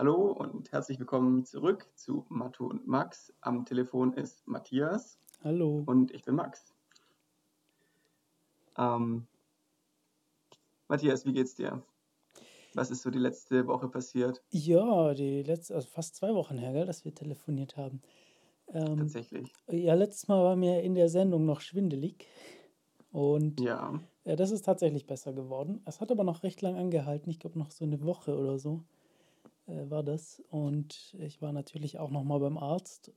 Hallo und herzlich willkommen zurück zu Matu und Max. Am Telefon ist Matthias. Hallo. Und ich bin Max. Ähm, Matthias, wie geht's dir? Was ist so die letzte Woche passiert? Ja, die letzte, also fast zwei Wochen her, gell, dass wir telefoniert haben. Ähm, Tatsächlich. ja, letztes Mal war mir in der Sendung noch schwindelig und Ja. ja, das ist tatsächlich besser geworden. Es hat aber noch recht lang angehalten. Ich glaube, noch so eine Woche oder so äh, war das. Und ich war natürlich auch noch mal beim Arzt.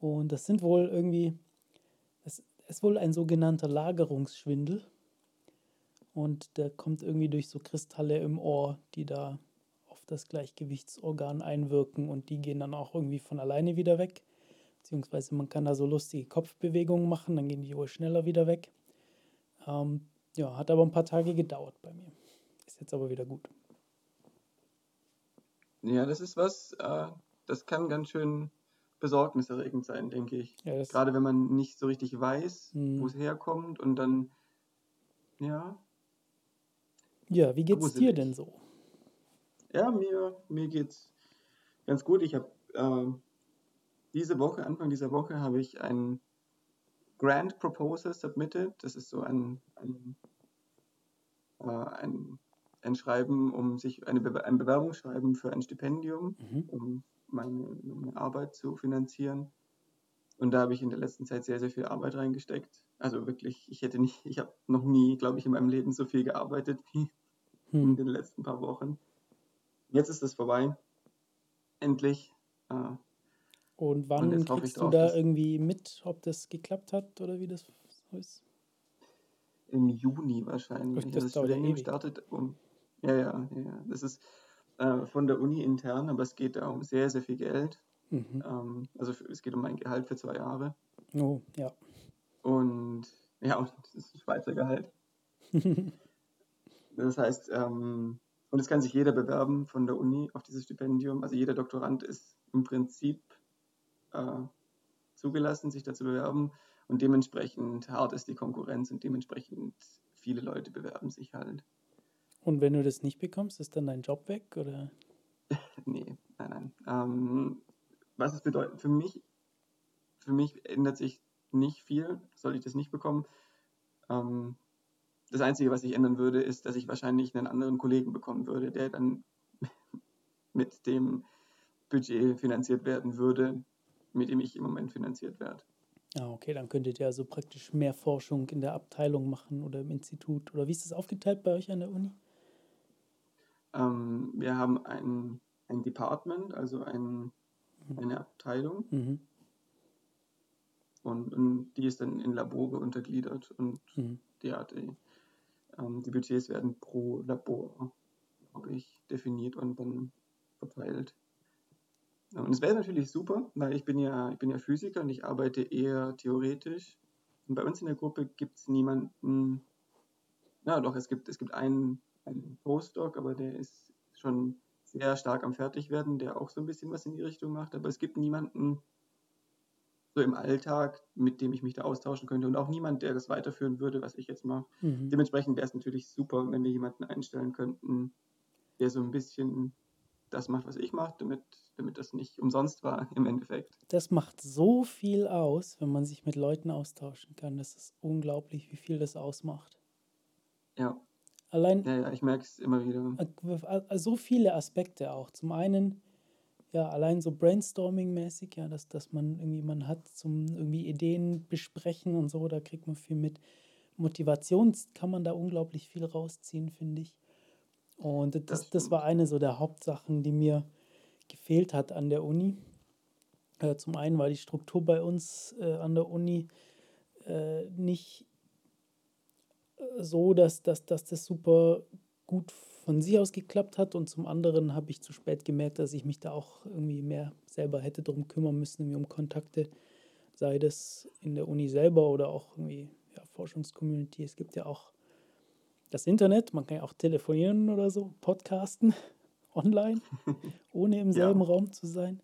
Und das sind wohl irgendwie, es ist wohl ein sogenannter Lagerungsschwindel. Und der kommt irgendwie durch so Kristalle im Ohr, die da auf das Gleichgewichtsorgan einwirken und die gehen dann auch irgendwie von alleine wieder weg. Beziehungsweise man kann da so lustige Kopfbewegungen machen, dann gehen die wohl schneller wieder weg. Ähm, ja, hat aber ein paar Tage gedauert bei mir. Ist jetzt aber wieder gut. Ja, das ist was, äh, das kann ganz schön besorgniserregend sein, denke ich. Ja, Gerade wenn man nicht so richtig weiß, Hm. wo es herkommt und dann, ja, ja, wie geht's dir gruselig. denn so? Ja, mir, mir geht's ganz gut. Ich habe äh, diese Woche, Anfang dieser Woche, habe ich ein Grant Proposal submitted. Das ist so ein, ein, äh, ein, ein Schreiben, um sich eine Bewer ein Bewerbungsschreiben für ein Stipendium, Mhm. um meine, meine Arbeit zu finanzieren. Und da habe ich in der letzten Zeit sehr, sehr viel Arbeit reingesteckt. Also wirklich, ich hätte nicht, ich habe noch nie, glaube ich, in meinem Leben so viel gearbeitet wie in Hm. den letzten paar Wochen. Jetzt ist es vorbei. Endlich. Äh, Und und wann ich kriegst du da irgendwie mit, ob das geklappt hat oder wie das so ist? im Juni wahrscheinlich. Also das das dauert ja Stipendium ewig. startet um. Ja, ja, ja. Das ist äh, von der Uni intern, aber es geht da um sehr, sehr viel Geld. Mhm. Ähm, also für, es geht um mein Gehalt für zwei Jahre. Oh, ja. Und ja, und das ist ein Schweizer Gehalt. Das heißt, ähm, und es kann sich jeder bewerben von der Uni auf dieses Stipendium. Also jeder Doktorand ist im Prinzip äh, zugelassen, sich da zu bewerben. Und dementsprechend hart ist die Konkurrenz und dementsprechend viele Leute bewerben sich halt. Und wenn du das nicht bekommst, ist dann dein Job weg oder? Nee, nein, nein. Ähm, was es bedeutet, für mich, für mich ändert sich nicht viel, soll ich das nicht bekommen. Ähm, das Einzige, was sich ändern würde, ist, dass ich wahrscheinlich einen anderen Kollegen bekommen würde, der dann mit dem Budget finanziert werden würde, mit dem ich im Moment finanziert werde. Ah, okay, dann könntet ihr also praktisch mehr Forschung in der Abteilung machen oder im Institut. Oder wie ist das aufgeteilt bei euch an der Uni? Ähm, wir haben ein, ein Department, also ein, Mhm. eine Abteilung, Mhm. und, und die ist dann in Labore untergliedert und Mhm. ja, die, ähm, die Budgets werden pro Labor, glaube ich, definiert und dann verteilt. Und es wäre natürlich super, weil ich bin ja, ich bin ja Physiker und ich arbeite eher theoretisch. Und bei uns in der Gruppe gibt es niemanden, ja doch, es gibt, es gibt einen, einen Postdoc, aber der ist schon sehr stark am Fertigwerden, der auch so ein bisschen was in die Richtung macht. Aber es gibt niemanden so im Alltag, mit dem ich mich da austauschen könnte und auch niemand, der das weiterführen würde, was ich jetzt mache. Mhm. Dementsprechend wäre es natürlich super, wenn wir jemanden einstellen könnten, der so ein bisschen das macht, was ich mache, damit, damit das nicht umsonst war im Endeffekt. Das macht so viel aus, wenn man sich mit Leuten austauschen kann. Das ist unglaublich, wie viel das ausmacht. Ja, Allein ja, ja, ich merke es immer wieder. so viele Aspekte auch. Zum einen, ja, allein so Brainstorming-mäßig, ja, dass, dass man irgendwie, man hat zum irgendwie Ideen besprechen und so, da kriegt man viel mit. Motivation kann man da unglaublich viel rausziehen, finde ich. Und Das das, das war eine so der Hauptsachen, die mir gefehlt hat an der Uni. Äh, zum einen war die Struktur bei uns äh, an der Uni äh, nicht so, dass, dass, dass das super gut von sich aus geklappt hat. Und zum anderen habe ich zu spät gemerkt, dass ich mich da auch irgendwie mehr selber hätte drum kümmern müssen, um Kontakte, sei das in der Uni selber oder auch irgendwie ja, Forschungscommunity. Es gibt ja auch das Internet, man kann ja auch telefonieren oder so, podcasten online, ohne im selben Ja, Raum zu sein.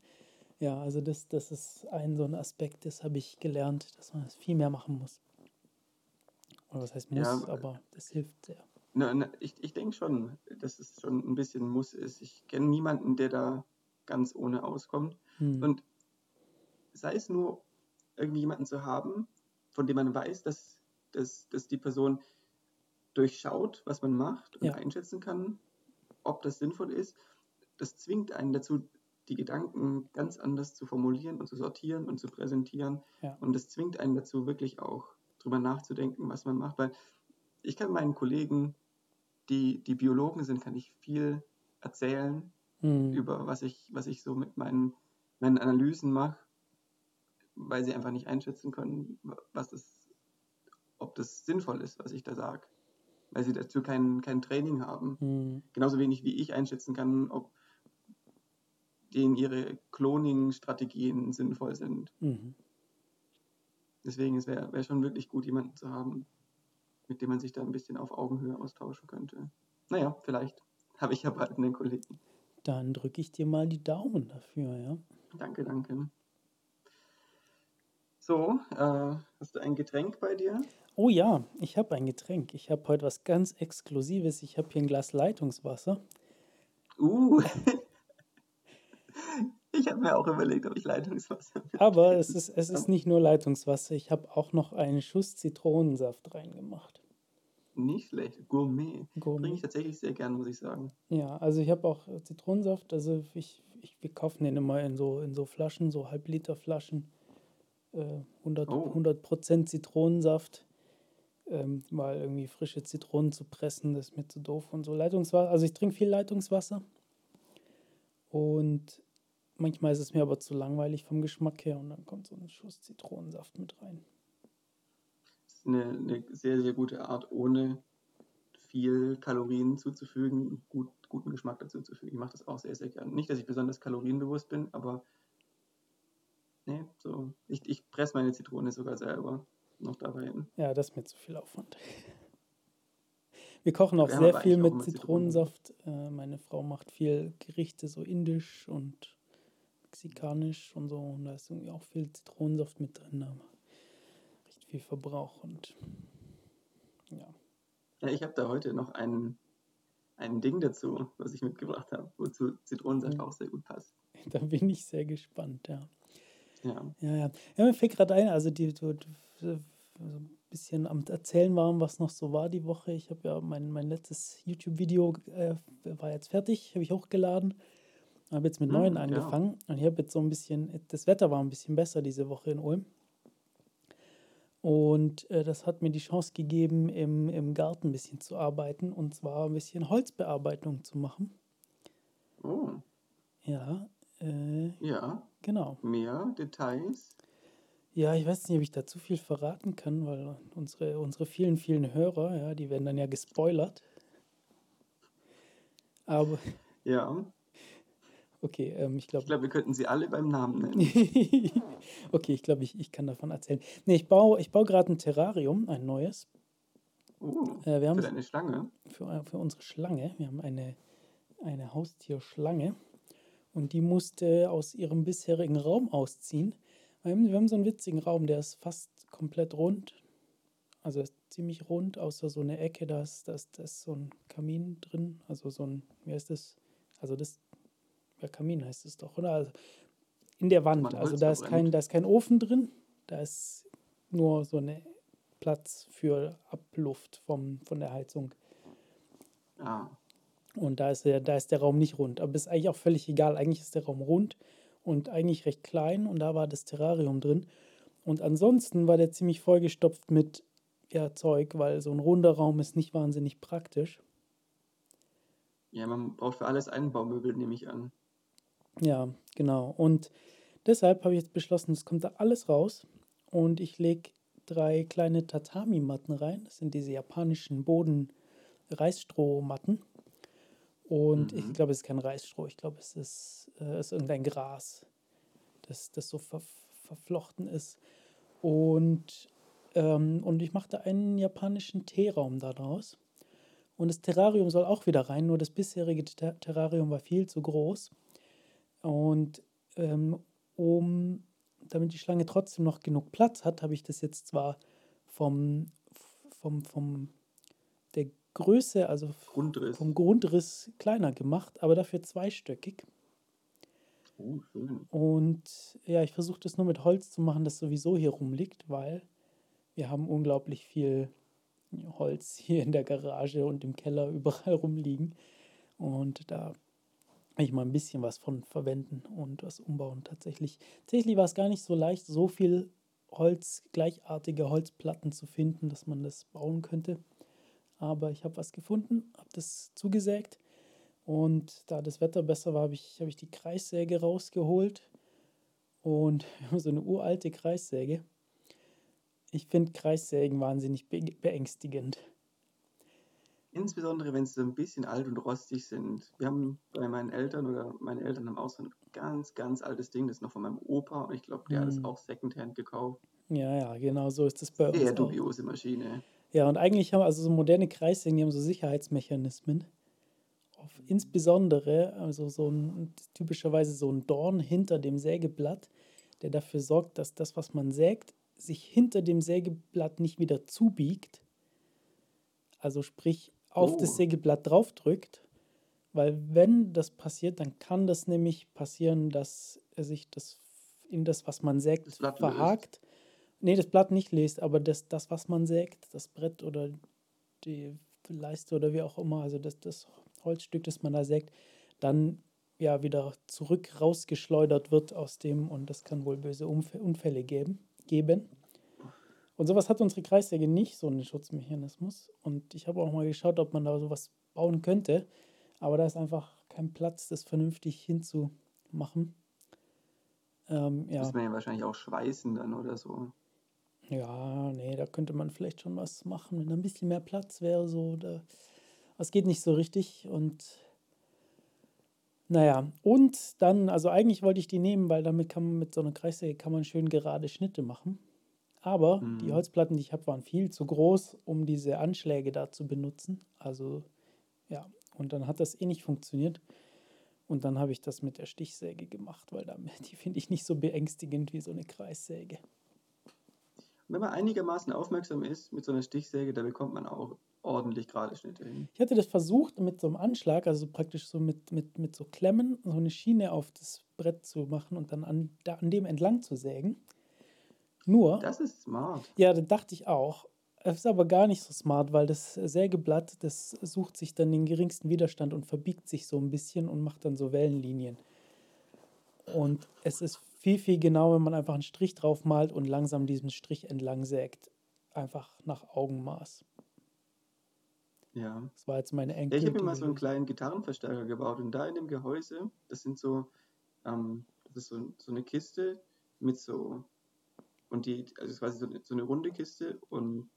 Ja, also das, das ist ein so ein Aspekt, das habe ich gelernt, dass man das viel mehr machen muss. Oder was heißt ja, muss, aber das hilft sehr. Na, na, ich ich denke schon, dass es schon ein bisschen Muss ist. Ich kenne niemanden, der da ganz ohne auskommt. Hm. Und sei es nur, irgendwie jemanden zu haben, von dem man weiß, dass, dass, dass die Person durchschaut, was man macht und Ja, einschätzen kann, ob das sinnvoll ist. Das zwingt einen dazu, die Gedanken ganz anders zu formulieren und zu sortieren und zu präsentieren. ja. Und das zwingt einen dazu, wirklich auch drüber nachzudenken, was man macht. Weil ich kann meinen Kollegen, die, die Biologen sind, kann ich viel erzählen Hm. über was ich, was ich so mit meinen, meinen Analysen mache, weil sie einfach nicht einschätzen können, was das, ob das sinnvoll ist, was ich da sage. Weil sie dazu kein, kein Training haben. Hm. Genauso wenig wie ich einschätzen kann, ob denen ihre Cloning-Strategien sinnvoll sind. Mhm. Deswegen es wäre wär schon wirklich gut, jemanden zu haben, mit dem man sich da ein bisschen auf Augenhöhe austauschen könnte. Naja, vielleicht habe ich ja bald einen Kollegen. Dann drücke ich dir mal die Daumen dafür, ja. Danke, danke. So, äh, hast du ein Getränk bei dir? Oh ja, ich habe ein Getränk. Ich habe heute was ganz Exklusives. Ich habe hier ein Glas Leitungswasser. Uh, ich habe mir auch überlegt, ob ich Leitungswasser Aber es ist, es ist nicht nur Leitungswasser. Ich habe auch noch einen Schuss Zitronensaft reingemacht. Nicht schlecht, Gourmet. Trinke ich Gourmet. tatsächlich sehr gern, muss ich sagen. Ja, also ich habe auch Zitronensaft. Also ich, ich, wir kaufen den immer in so, in so Flaschen, so Halbliter Flaschen. Äh, 100, Oh, 100% Zitronensaft. Ähm, mal irgendwie frische Zitronen zu pressen, das ist mir zu doof und so. Leitungswasser, also ich trinke viel Leitungswasser und manchmal ist es mir aber zu langweilig vom Geschmack her und dann kommt so ein Schuss Zitronensaft mit rein. das ist eine, eine sehr, sehr gute Art, ohne viel Kalorien zuzufügen, gut, guten Geschmack dazu zu fügen. Ich mache das auch sehr, sehr gern. Nicht, dass ich besonders kalorienbewusst bin, aber nee, so. Ich, ich presse meine Zitrone sogar selber noch dabei hin. Ja, das ist mir zu viel Aufwand. Wir kochen auch Wir sehr viel auch mit immer Zitronen. Zitronensaft. Äh, meine Frau macht viel Gerichte, so indisch und mexikanisch und so. Und da ist irgendwie auch viel Zitronensaft mit drin, aber recht viel Verbrauch. Und ja, Ja, ich habe da heute noch ein, ein Ding dazu, was ich mitgebracht habe, wozu Zitronensaft ja, auch sehr gut passt. da bin ich sehr gespannt, ja. Ja. Ja, ja. Ja, mir fällt gerade ein, also die, du, du, so ein bisschen am Erzählen waren, was noch so war die Woche. Ich habe ja mein, mein letztes YouTube-Video äh, war jetzt fertig, habe ich hochgeladen. Habe jetzt mit neuen Hm, ja. angefangen und ich habe jetzt so ein bisschen, das Wetter war ein bisschen besser diese Woche in Ulm. Und äh, das hat mir die Chance gegeben, im, im Garten ein bisschen zu arbeiten und zwar ein bisschen Holzbearbeitung zu machen. Oh, Ja, äh, ja. genau. Mehr Details. Ja, ich weiß nicht, ob ich da zu viel verraten kann, weil unsere, unsere vielen, vielen Hörer, ja, die werden dann ja gespoilert. Aber Ja. Okay, ähm, ich Ich glaube, glaube, wir könnten sie alle beim Namen nennen. okay, ich glaube, ich, ich kann davon erzählen. Nee, ich baue, ich baue gerade ein Terrarium, ein neues. Oh, Äh, wir haben für deine Schlange. für, für unsere Schlange, wir haben eine, eine Haustierschlange und die musste aus ihrem bisherigen Raum ausziehen. Wir haben, wir haben so einen witzigen Raum, der ist fast komplett rund. Also ist ziemlich rund, außer so eine Ecke, da ist, da ist, da ist so ein Kamin drin. Also so ein, wie heißt das? Also das, ja, Kamin heißt es doch, oder? Also in der Wand. Also da ist kein, da ist kein Ofen drin, da ist nur so eine Platz für Abluft vom, von der Heizung. Ah, Und da ist, der, da ist der Raum nicht rund. Aber ist eigentlich auch völlig egal. Eigentlich ist der Raum rund und eigentlich recht klein und da war das Terrarium drin. Und ansonsten war der ziemlich vollgestopft mit ja, Zeug, weil so ein runder Raum ist nicht wahnsinnig praktisch. ja, man braucht für alles Einbaumöbel, nehme ich an. Ja, genau. Und deshalb habe ich jetzt beschlossen, es kommt da alles raus und ich lege drei kleine Tatami-Matten rein. Das sind diese japanischen Boden-Reisstrohmatten. Und ich Mhm. glaube, es ist kein Reisstroh, ich glaube, es ist, äh, ist irgendein Gras, das, das so ver verflochten ist. Und, ähm, und ich mache da einen japanischen Teeraum daraus. Und das Terrarium soll auch wieder rein, nur das bisherige Ter Terrarium war viel zu groß. Und ähm, um, damit die Schlange trotzdem noch genug Platz hat, habe ich das jetzt zwar vom, vom, vom der Größe, also Grundriss. vom Grundriss kleiner gemacht, aber dafür zweistöckig. Oh, schön. Und ja, ich versuche das nur mit Holz zu machen, das sowieso hier rumliegt, weil wir haben unglaublich viel Holz hier in der Garage und im Keller überall rumliegen. Und da ich mal ein bisschen was von verwenden und was umbauen. Tatsächlich, tatsächlich war es gar nicht so leicht, so viel Holz, gleichartige Holzplatten zu finden, dass man das bauen könnte. Aber ich habe was gefunden, habe das zugesägt und da das Wetter besser war, habe ich, hab ich die Kreissäge rausgeholt und so eine uralte Kreissäge. Ich finde Kreissägen wahnsinnig be beängstigend. Insbesondere wenn sie so ein bisschen alt und rostig sind. Wir haben bei meinen Eltern oder meine Eltern haben auch so ein ganz, ganz altes Ding, das ist noch von meinem Opa und ich glaube, der hat es Hm. auch Secondhand gekauft. Ja, ja, genau so ist es bei uns Sehr dubiose Maschine. Ja, und eigentlich haben also so moderne Kreissägen, die haben so Sicherheitsmechanismen. Auf insbesondere, also so ein, typischerweise so ein Dorn hinter dem Sägeblatt, der dafür sorgt, dass das, was man sägt, sich hinter dem Sägeblatt nicht wieder zubiegt. Also sprich auf das Oh, Sägeblatt draufdrückt. Weil wenn das passiert, dann kann das nämlich passieren, dass er sich das in das, was man sägt, das Blatt löst. verhakt. Nee, das Blatt nicht lest, aber das, das, was man sägt, das Brett oder die Leiste oder wie auch immer, also das, das Holzstück, das man da sägt, dann ja wieder zurück rausgeschleudert wird aus dem und das kann wohl böse Unfälle geben, geben. Und sowas hat unsere Kreissäge nicht, so einen Schutzmechanismus. Und ich habe auch mal geschaut, ob man da sowas bauen könnte, aber da ist einfach kein Platz, das vernünftig hinzumachen. Ähm, ja, muss man ja wahrscheinlich auch schweißen dann oder so. ja, nee, da könnte man vielleicht schon was machen, wenn da ein bisschen mehr Platz wäre, so. Da, das geht nicht so richtig und naja, und dann, also eigentlich wollte ich die nehmen, weil damit kann man mit so einer Kreissäge kann man schön gerade Schnitte machen. Aber die Mhm. Holzplatten, die ich habe, waren viel zu groß, um diese Anschläge da zu benutzen. Also ja, und dann hat das eh nicht funktioniert. Und dann habe ich das mit der Stichsäge gemacht, weil damit, die finde ich nicht so beängstigend wie so eine Kreissäge. Wenn man einigermaßen aufmerksam ist mit so einer Stichsäge, da bekommt man auch ordentlich gerade Schnitte hin. Ich hatte das versucht mit so einem Anschlag, also praktisch so mit, mit, mit so Klemmen, so eine Schiene auf das Brett zu machen und dann an, da, an dem entlang zu sägen. Nur, Das ist smart. ja, da dachte ich auch. Es ist aber gar nicht so smart, weil das Sägeblatt, das sucht sich dann den geringsten Widerstand und verbiegt sich so ein bisschen und macht dann so Wellenlinien. Und es ist viel, viel genauer, wenn man einfach einen Strich drauf malt und langsam diesen Strich entlang sägt. Einfach nach Augenmaß. Ja. Das war jetzt meine Ja, ich habe mir mal so einen kleinen Gitarrenverstärker gebaut und da in dem Gehäuse, das sind so, ähm, das ist so, so eine Kiste mit so, und die, also quasi so eine, so eine runde Kiste und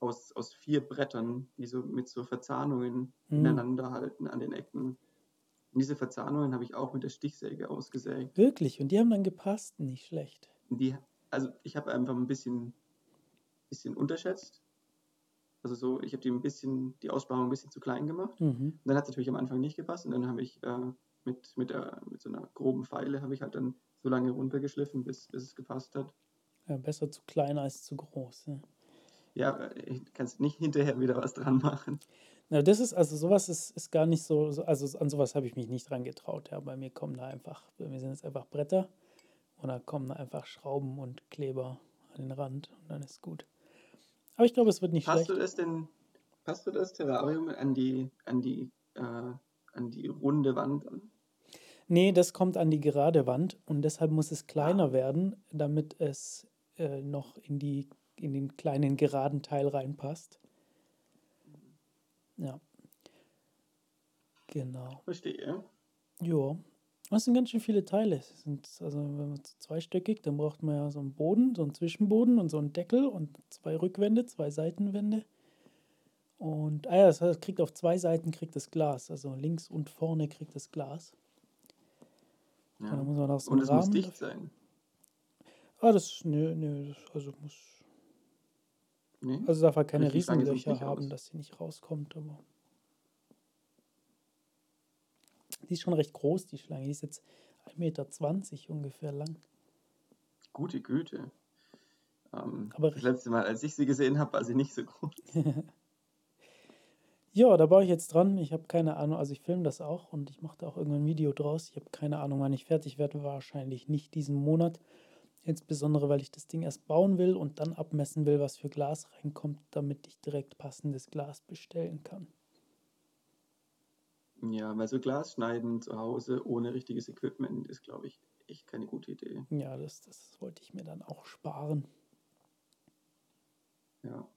aus, aus vier Brettern, die so mit so Verzahnungen Hm. ineinander halten an den Ecken. Und diese Verzahnungen habe ich auch mit der Stichsäge ausgesägt. Wirklich, und die haben dann gepasst, nicht schlecht. Die, also ich habe einfach ein bisschen, bisschen unterschätzt. Also so, ich habe die ein bisschen, die Aussparung ein bisschen zu klein gemacht. Mhm. Und dann hat es natürlich am Anfang nicht gepasst und dann habe ich äh, mit, mit, der, mit so einer groben Feile habe ich halt dann so lange runtergeschliffen, bis, bis es gepasst hat. Ja, besser zu klein als zu groß. Ja. Ja, äh, ich kann nicht hinterher wieder was dran machen. Na, das ist, also sowas ist, ist gar nicht so, so- also an sowas habe ich mich nicht dran getraut. Ja. Bei mir kommen da einfach, bei mir sind es einfach Bretter und da kommen da einfach Schrauben und Kleber an den Rand und dann ist gut. Aber ich glaube, es wird nicht Passt du schlecht. das denn, passt du das Terrarium an die, an die, äh, an die runde Wand an? Nee, das kommt an die gerade Wand und deshalb muss es Ah, kleiner werden, damit es äh, noch in die, in den kleinen geraden Teil reinpasst. Ja, genau. verstehe. Ja, das sind ganz schön viele Teile. Sind, also wenn man so zweistöckig, dann braucht man ja so einen Boden, so einen Zwischenboden und so einen Deckel und zwei Rückwände, zwei Seitenwände. Und ah ja, das heißt, kriegt auf zwei Seiten kriegt das Glas, also links und vorne kriegt das Glas. Und dann Ja. muss man auch so Und es muss dicht dafür. sein. Ah, das, nö, nö, das, also muss, Nee? also darf er keine sieht es Riesenlöcher haben, aus. dass sie nicht rauskommt, aber die ist schon recht groß, die Schlange. Die ist jetzt 1,20 Meter ungefähr lang. Gute Güte. Ähm, Aber das letzte Mal, als ich sie gesehen habe, war sie nicht so groß. Ja, da baue ich jetzt dran. Ich habe keine Ahnung, also ich filme das auch und ich mache da auch irgendwann ein Video draus. Ich habe keine Ahnung, wann ich fertig werde. Wahrscheinlich nicht diesen Monat. Insbesondere, weil ich das Ding erst bauen will und dann abmessen will, was für Glas reinkommt, damit ich direkt passendes Glas bestellen kann. Ja, weil so Glas schneiden zu Hause ohne richtiges Equipment ist, glaube ich, echt keine gute Idee. Ja, das, das wollte ich mir dann auch sparen. Ja.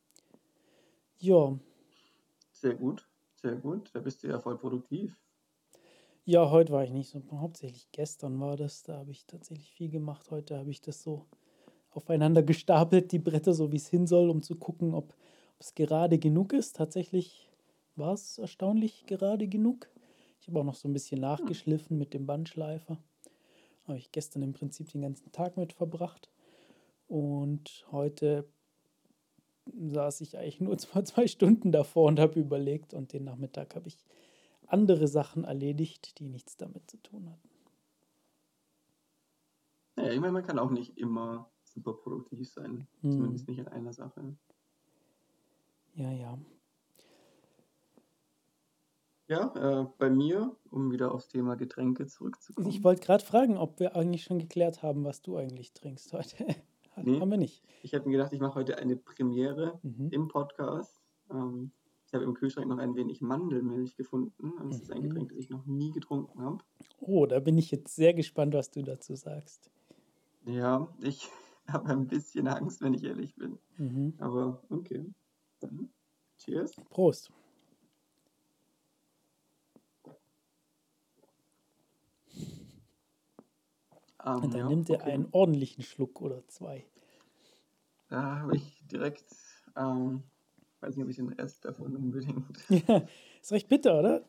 Ja, Sehr gut, sehr gut. Da bist du ja voll produktiv. Ja, heute war ich nicht so. Hauptsächlich gestern war das. Da habe ich tatsächlich viel gemacht. Heute habe ich das so aufeinander gestapelt, die Bretter, so wie es hin soll, um zu gucken, ob es gerade genug ist. Tatsächlich war es erstaunlich gerade genug. Ich habe auch noch so ein bisschen Hm. nachgeschliffen mit dem Bandschleifer. Habe ich gestern im Prinzip den ganzen Tag mit verbracht. Und heute saß ich eigentlich nur zwei, zwei Stunden davor und habe überlegt. Und den Nachmittag habe ich andere Sachen erledigt, die nichts damit zu tun hatten. Naja, ich meine, man kann auch nicht immer super produktiv sein. Hm. Zumindest nicht in einer Sache. Ja, ja. Ja, äh, bei mir, um wieder aufs Thema Getränke Ich zurückzukommen. wollte gerade fragen, ob wir eigentlich schon geklärt haben, was du eigentlich trinkst heute. Nee, Haben wir nicht. ich habe mir gedacht, ich mache heute eine Premiere Mhm. im Podcast. Ähm, ich habe im Kühlschrank noch ein wenig Mandelmilch gefunden. Und das ist ein Mhm. Getränk, das ich noch nie getrunken habe. Oh, da bin ich jetzt sehr gespannt, was du dazu sagst. Ja, ich habe ein bisschen Angst, wenn ich ehrlich bin. Mhm. Aber okay. Dann cheers. Prost. Ähm, Und dann ja, nimmt er okay. einen ordentlichen Schluck oder zwei. Da habe ich direkt, ähm, weiß nicht, ob ich den Rest davon unbedingt. Ja, ist recht bitter, oder?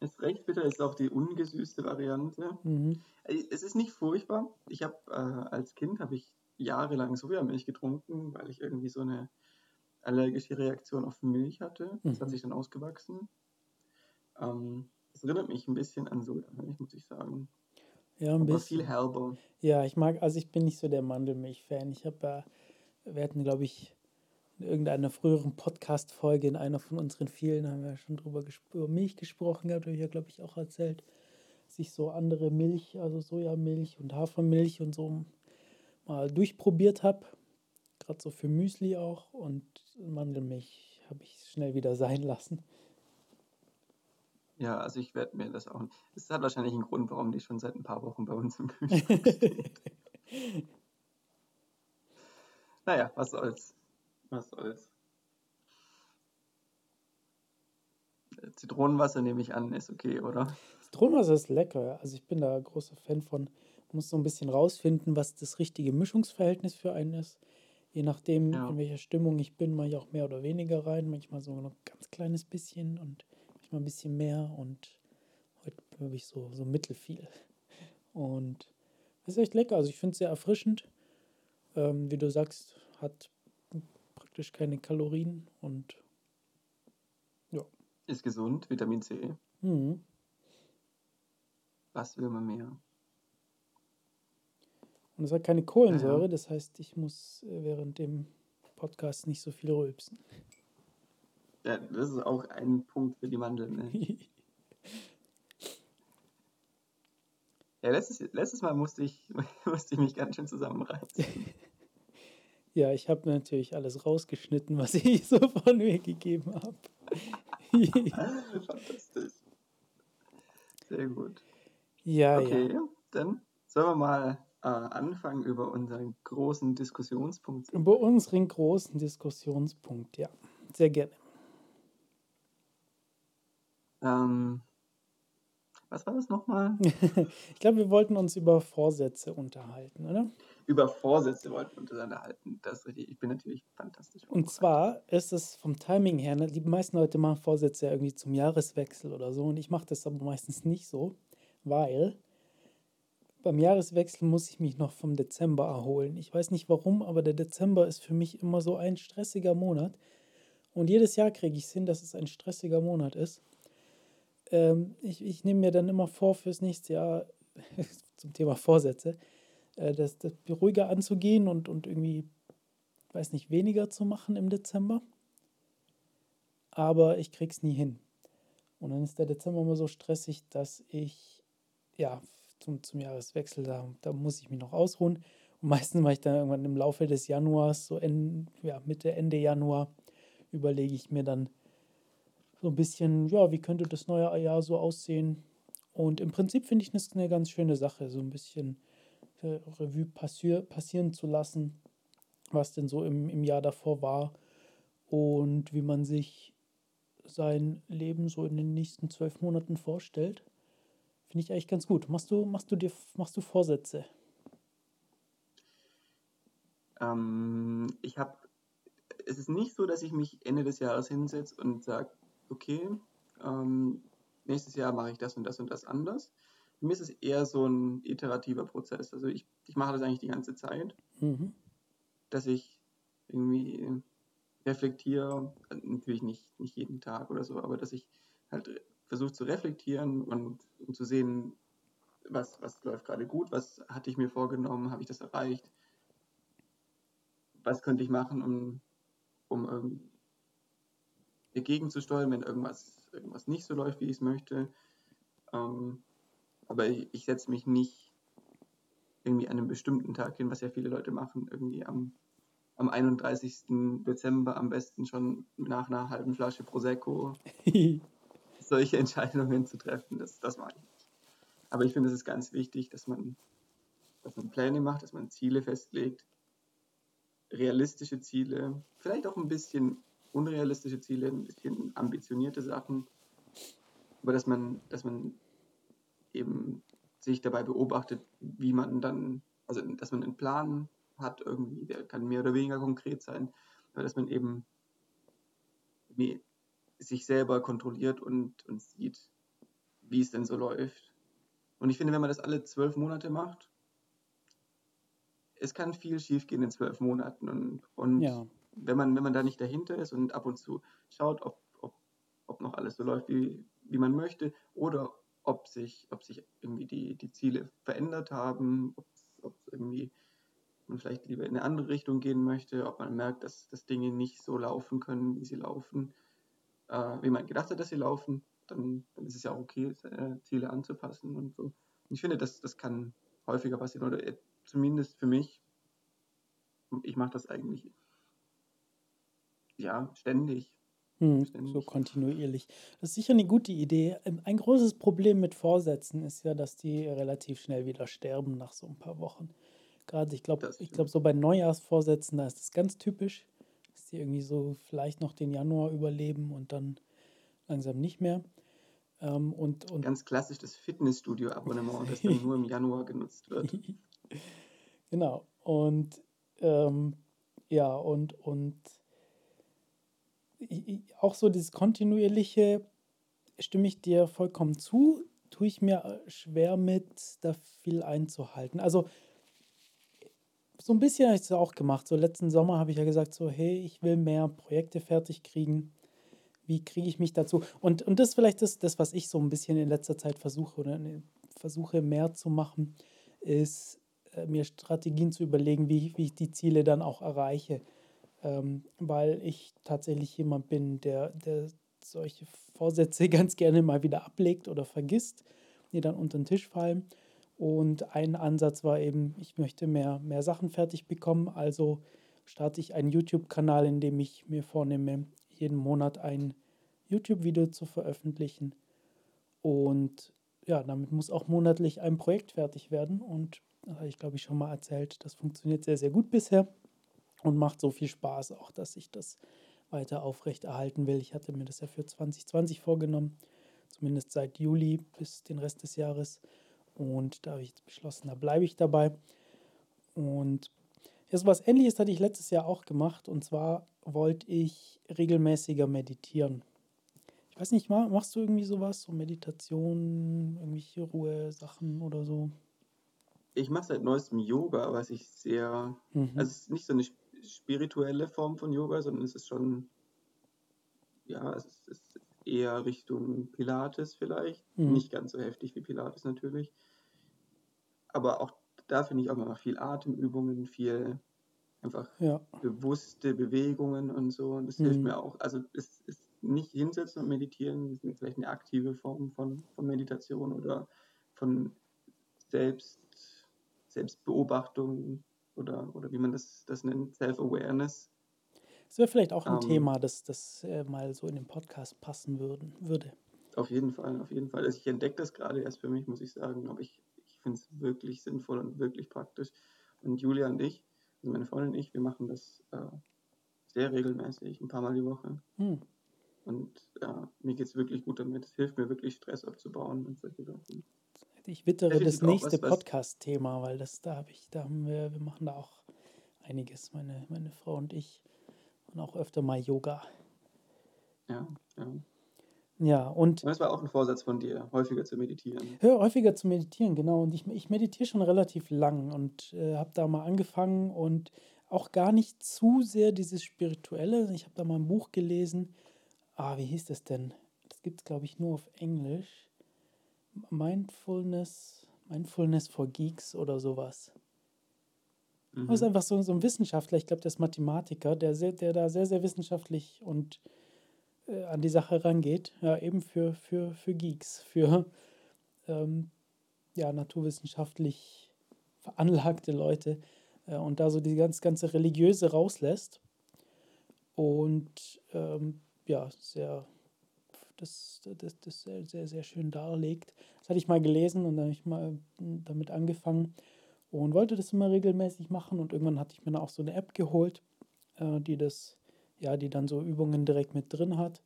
Ist recht bitter, ist auch die ungesüßte Variante. Mhm. Äh, Es ist nicht furchtbar. Ich habe äh, als Kind habe ich jahrelang Sojamilch getrunken, weil ich irgendwie so eine allergische Reaktion auf Milch hatte. Das hat Mhm. sich dann ausgewachsen. Ähm, das erinnert mich ein bisschen an Sojamilch, muss ich sagen. Ja, ein Aber viel bisschen. herber. Ja, ich mag, also ich bin nicht so der Mandelmilch-Fan. Ich habe ja, wir hatten, glaube ich, in irgendeiner früheren Podcast-Folge, in einer von unseren vielen, haben wir schon drüber über Milch gesprochen gehabt, habe ich ja, glaube ich, auch erzählt, dass ich so andere Milch, also Sojamilch und Hafermilch und so mal durchprobiert habe. Gerade so für Müsli auch. Und Mandelmilch habe ich schnell wieder sein lassen. Ja, also ich werde mir das auch. Es hat wahrscheinlich einen Grund, warum die schon seit ein paar Wochen bei uns im Kühlschrank steht. Naja, was soll's. Was soll's. Äh, Zitronenwasser nehme ich an, ist okay, oder? Zitronenwasser ist lecker. Also ich bin da großer Fan von. Man muss so ein bisschen rausfinden, was das richtige Mischungsverhältnis für einen ist. Je nachdem, Ja. in welcher Stimmung ich bin, mache ich auch mehr oder weniger rein. Manchmal so ein ganz kleines bisschen und manchmal ein bisschen mehr. Und heute habe ich so, so mittelfiel. Und das ist echt lecker. Also ich finde es sehr erfrischend. Ähm, wie du sagst, hat praktisch keine Kalorien. Und ja. Ist gesund, Vitamin C. Mhm. Was will man mehr? Und es hat keine Kohlensäure, ja. das heißt, ich muss äh, während dem Podcast nicht so viel rülpsen. Ja, das ist auch ein Punkt für die Mandelmilch. Ja, letztes, letztes Mal musste ich, musste ich mich ganz schön zusammenreißen. ja, ich habe natürlich alles rausgeschnitten, was ich so von mir gegeben habe. Fantastisch. Sehr gut. ja, ja. Okay, dann sollen wir mal äh, anfangen über unseren großen Diskussionspunkt. Über unseren großen Diskussionspunkt, ja. Sehr gerne. Ähm, was war das nochmal? Ich glaube, wir wollten uns über Vorsätze unterhalten, oder? Über Vorsätze wollten wir uns unterhalten. Das ist richtig. Ich bin natürlich fantastisch Und zwar ist es vom Timing her, ne, die meisten Leute machen Vorsätze ja irgendwie zum Jahreswechsel oder so. Und ich mache das aber meistens nicht so, weil beim Jahreswechsel muss ich mich noch vom Dezember erholen. Ich weiß nicht warum, aber der Dezember ist für mich immer so ein stressiger Monat. Und jedes Jahr kriege ich es hin, dass es ein stressiger Monat ist. Ähm, ich ich nehme mir dann immer vor, fürs nächste Jahr zum Thema Vorsätze, äh, das, das ruhiger anzugehen und, und irgendwie weiß nicht, weniger zu machen im Dezember. aber ich krieg's nie hin. Und dann ist der Dezember immer so stressig, dass ich, ja, zum, zum Jahreswechsel, da, da muss ich mich noch ausruhen. Und meistens mache ich dann irgendwann im Laufe des Januars, so in, ja, Mitte, Ende Januar, überlege ich mir dann so ein bisschen, ja, wie könnte das neue Jahr so aussehen? Und im Prinzip finde ich das eine ganz schöne Sache, so ein bisschen äh, Revue passier passieren zu lassen, was denn so im, im Jahr davor war und wie man sich sein Leben so in den nächsten zwölf Monaten vorstellt. Finde ich eigentlich ganz gut. Machst du, machst du dir, machst du Vorsätze? Ähm, ich habe, es ist nicht so, dass ich mich Ende des Jahres hinsetze und sage, okay, ähm, nächstes Jahr mache ich das und das und das anders. Für mich ist es eher so ein iterativer Prozess. Also ich, ich mache das eigentlich die ganze Zeit, mhm. dass ich irgendwie reflektiere, natürlich nicht, nicht jeden Tag oder so, aber dass ich halt versuche zu reflektieren und, und zu sehen, was, was läuft gerade gut, was hatte ich mir vorgenommen, habe ich das erreicht, was könnte ich machen, um, um irgendwie dagegen zu steuern, wenn irgendwas, irgendwas nicht so läuft, wie ich es möchte. Ähm, aber ich, ich setze mich nicht irgendwie an einem bestimmten Tag hin, was ja viele Leute machen, irgendwie am, am 31. Dezember am besten schon nach einer halben Flasche Prosecco solche Entscheidungen zu treffen. Das, das mag ich nicht. Aber ich finde, es ist ganz wichtig, dass man, dass man Pläne macht, dass man Ziele festlegt, realistische Ziele, vielleicht auch ein bisschen unrealistische Ziele, ein bisschen ambitionierte Sachen, aber dass man, dass man eben sich dabei beobachtet, wie man dann, also dass man einen Plan hat irgendwie, der kann mehr oder weniger konkret sein, aber dass man eben sich selber kontrolliert und, und sieht, wie es denn so läuft. Und ich finde, wenn man das alle zwölf Monate macht, es kann viel schiefgehen in zwölf Monaten. Und, und ja. Wenn, man, wenn man da nicht dahinter ist und ab und zu schaut, ob, ob, ob noch alles so läuft, wie, wie man möchte, oder ob sich, ob sich irgendwie die, die Ziele verändert haben, ob, irgendwie man vielleicht lieber in eine andere Richtung gehen möchte, ob man merkt, dass, dass Dinge nicht so laufen können, wie sie laufen, äh, wie man gedacht hat, dass sie laufen, dann, dann ist es ja auch okay, äh, Ziele anzupassen und so. Und ich finde, das, das kann häufiger passieren oder zumindest für mich, ich mache das eigentlich ja ständig. Hm, so kontinuierlich. Das ist sicher eine gute Idee. Ähm, ein großes Problem mit Vorsätzen ist ja, dass die relativ schnell wieder sterben nach so ein paar Wochen. Gerade, ich glaube, ich glaube, so bei Neujahrsvorsätzen, da ist das ganz typisch, dass die irgendwie so vielleicht noch den Januar überleben und dann langsam nicht mehr. Ähm, und, und ganz klassisch das Fitnessstudio-Abonnement, das dann nur im Januar genutzt wird. Genau. Und ähm, ja, und, und auch so dieses kontinuierliche, stimme ich dir vollkommen zu, tue ich mir schwer mit, da viel einzuhalten. Also so ein bisschen habe ich es auch gemacht. So letzten Sommer habe ich ja gesagt, so hey, ich will mehr Projekte fertig kriegen. Wie kriege ich mich dazu? Und, und das ist vielleicht das, das, was ich so ein bisschen in letzter Zeit versuche oder versuche mehr zu machen, ist äh, mir Strategien zu überlegen, wie, wie ich die Ziele dann auch erreiche. Ähm, weil ich tatsächlich jemand bin, der, der solche Vorsätze ganz gerne mal wieder ablegt oder vergisst, die dann unter den Tisch fallen. Und ein Ansatz war eben, ich möchte mehr, mehr Sachen fertig bekommen, also starte ich einen YouTube-Kanal, in dem ich mir vornehme, jeden Monat ein YouTube-Video zu veröffentlichen. Und ja, damit muss auch monatlich ein Projekt fertig werden. Und das habe ich, glaube ich, schon mal erzählt. Das funktioniert sehr, sehr gut bisher und macht so viel Spaß auch, dass ich das weiter aufrechterhalten will. Ich hatte mir das ja für 2020 vorgenommen, zumindest seit Juli bis den Rest des Jahres. Und da habe ich beschlossen, da bleibe ich dabei. Und so was Ähnliches hatte ich letztes Jahr auch gemacht. Und zwar wollte ich regelmäßiger meditieren. Ich weiß nicht, machst du irgendwie sowas, so Meditation, irgendwelche Ruhe-Sachen oder so? ich mache seit neuestem Yoga, was ich sehr, mhm. also es ist nicht so eine spirituelle Form von Yoga, sondern es ist schon, ja, es ist, ist eher Richtung Pilates vielleicht, mhm. nicht ganz so heftig wie Pilates natürlich, aber auch da finde ich auch immer viel Atemübungen, viel einfach ja. bewusste Bewegungen und so und das mhm. hilft mir auch, also es, es nicht hinsetzen und meditieren, ist vielleicht eine aktive Form von, von Meditation oder von Selbst, Selbstbeobachtung oder, oder wie man das, das nennt, Self-Awareness. Das wäre vielleicht auch ein ähm, Thema, das, das äh, mal so in den Podcast passen würden, würde. Auf jeden Fall, auf jeden Fall. Also ich entdecke das gerade erst für mich, muss ich sagen, aber ich, ich finde es wirklich sinnvoll und wirklich praktisch. Und Julia und ich, also meine Freundin und ich, wir machen das äh, sehr regelmäßig, ein paar Mal die Woche. Hm. Und ja, mir geht es wirklich gut damit. Es hilft mir wirklich, Stress abzubauen und solche Sachen. Ich wittere das nächste Podcast-Thema, weil das da habe ich, da haben wir, wir machen da auch einiges, meine, meine Frau und ich. Und auch öfter mal Yoga. Ja, ja. Ja, und. Das war auch ein Vorsatz von dir, häufiger zu meditieren. Ja, häufiger zu meditieren, genau. Und ich, ich meditiere schon relativ lang und äh, habe da mal angefangen und auch gar nicht zu sehr dieses Spirituelle. Ich habe da mal ein Buch gelesen. Ah, wie hieß das denn? Das gibt es, glaube ich, nur auf Englisch. Mindfulness, Mindfulness for Geeks oder sowas. Mhm. Das ist einfach so, so ein Wissenschaftler, ich glaube, der ist Mathematiker, der, sehr, der da sehr, sehr wissenschaftlich und äh, an die Sache rangeht. Ja, eben für, für, für Geeks, für ähm, ja, naturwissenschaftlich veranlagte Leute äh, und da so die ganz, ganze Religiöse rauslässt. Und ähm, ja, sehr, das, das, das sehr, sehr, sehr schön darlegt. Das hatte ich mal gelesen und dann habe ich mal damit angefangen und wollte das immer regelmäßig machen. Und irgendwann hatte ich mir dann auch so eine App geholt, äh, die das, ja, die dann so Übungen direkt mit drin hat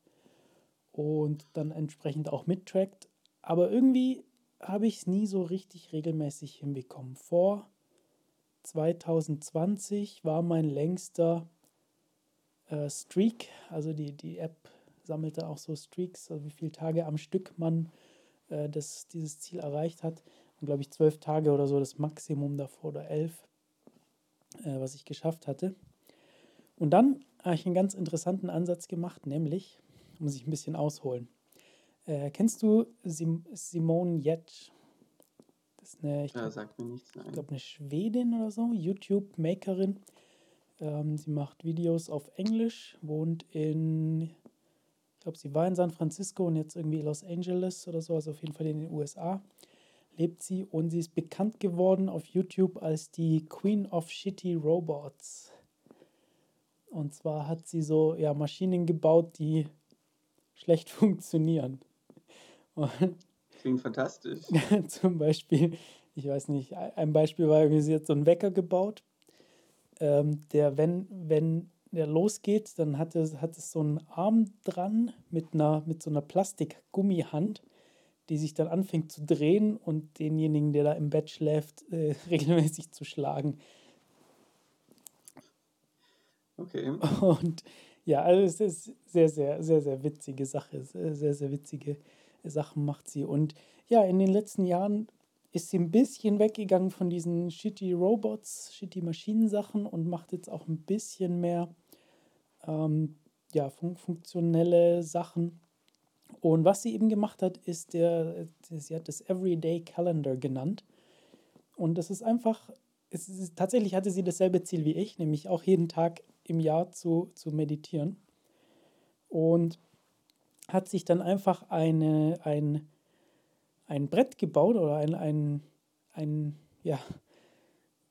und dann entsprechend auch mittrackt. Aber irgendwie habe ich es nie so richtig regelmäßig hinbekommen. Vor 2020 war mein längster äh, Streak, also die, die App sammelte auch so Streaks, also wie viele Tage am Stück man äh, das, dieses Ziel erreicht hat. Und glaube ich zwölf Tage oder so das Maximum davor oder elf, äh, was ich geschafft hatte. Und dann habe ich einen ganz interessanten Ansatz gemacht, nämlich, muss ich ein bisschen ausholen. Äh, kennst du Sim Simone Jett? Das ist eine, ich ja, sagt mir nichts. Ich glaube, eine Schwedin oder so, YouTube-Makerin. Ähm, sie macht Videos auf Englisch, wohnt in, ich glaube, sie war in San Francisco und jetzt irgendwie Los Angeles oder so, also auf jeden Fall in den USA lebt sie und sie ist bekannt geworden auf YouTube als die Queen of Shitty Robots. Und zwar hat sie so ja, Maschinen gebaut, die schlecht funktionieren. Und Klingt fantastisch. Zum Beispiel, ich weiß nicht, ein Beispiel war, sie hat so einen Wecker gebaut, ähm, der, wenn, wenn der losgeht, dann hat es, hat es so einen Arm dran mit, einer, mit so einer Plastikgummihand, die sich dann anfängt zu drehen und denjenigen, der da im Bett schläft, äh, regelmäßig zu schlagen. Okay. Und ja, also es ist sehr, sehr, sehr, sehr witzige Sache. Sehr, sehr witzige Sachen macht sie. Und ja, in den letzten Jahren ist sie ein bisschen weggegangen von diesen shitty Robots, shitty Maschinensachen und macht jetzt auch ein bisschen mehr ähm, ja, fun funktionelle Sachen. Und was sie eben gemacht hat, ist der, sie hat das Everyday Calendar genannt. Und das ist einfach, es ist, tatsächlich hatte sie dasselbe Ziel wie ich, nämlich auch jeden Tag im Jahr zu, zu meditieren. Und hat sich dann einfach eine, ein, ein Brett gebaut oder ein, ein, ein, ja,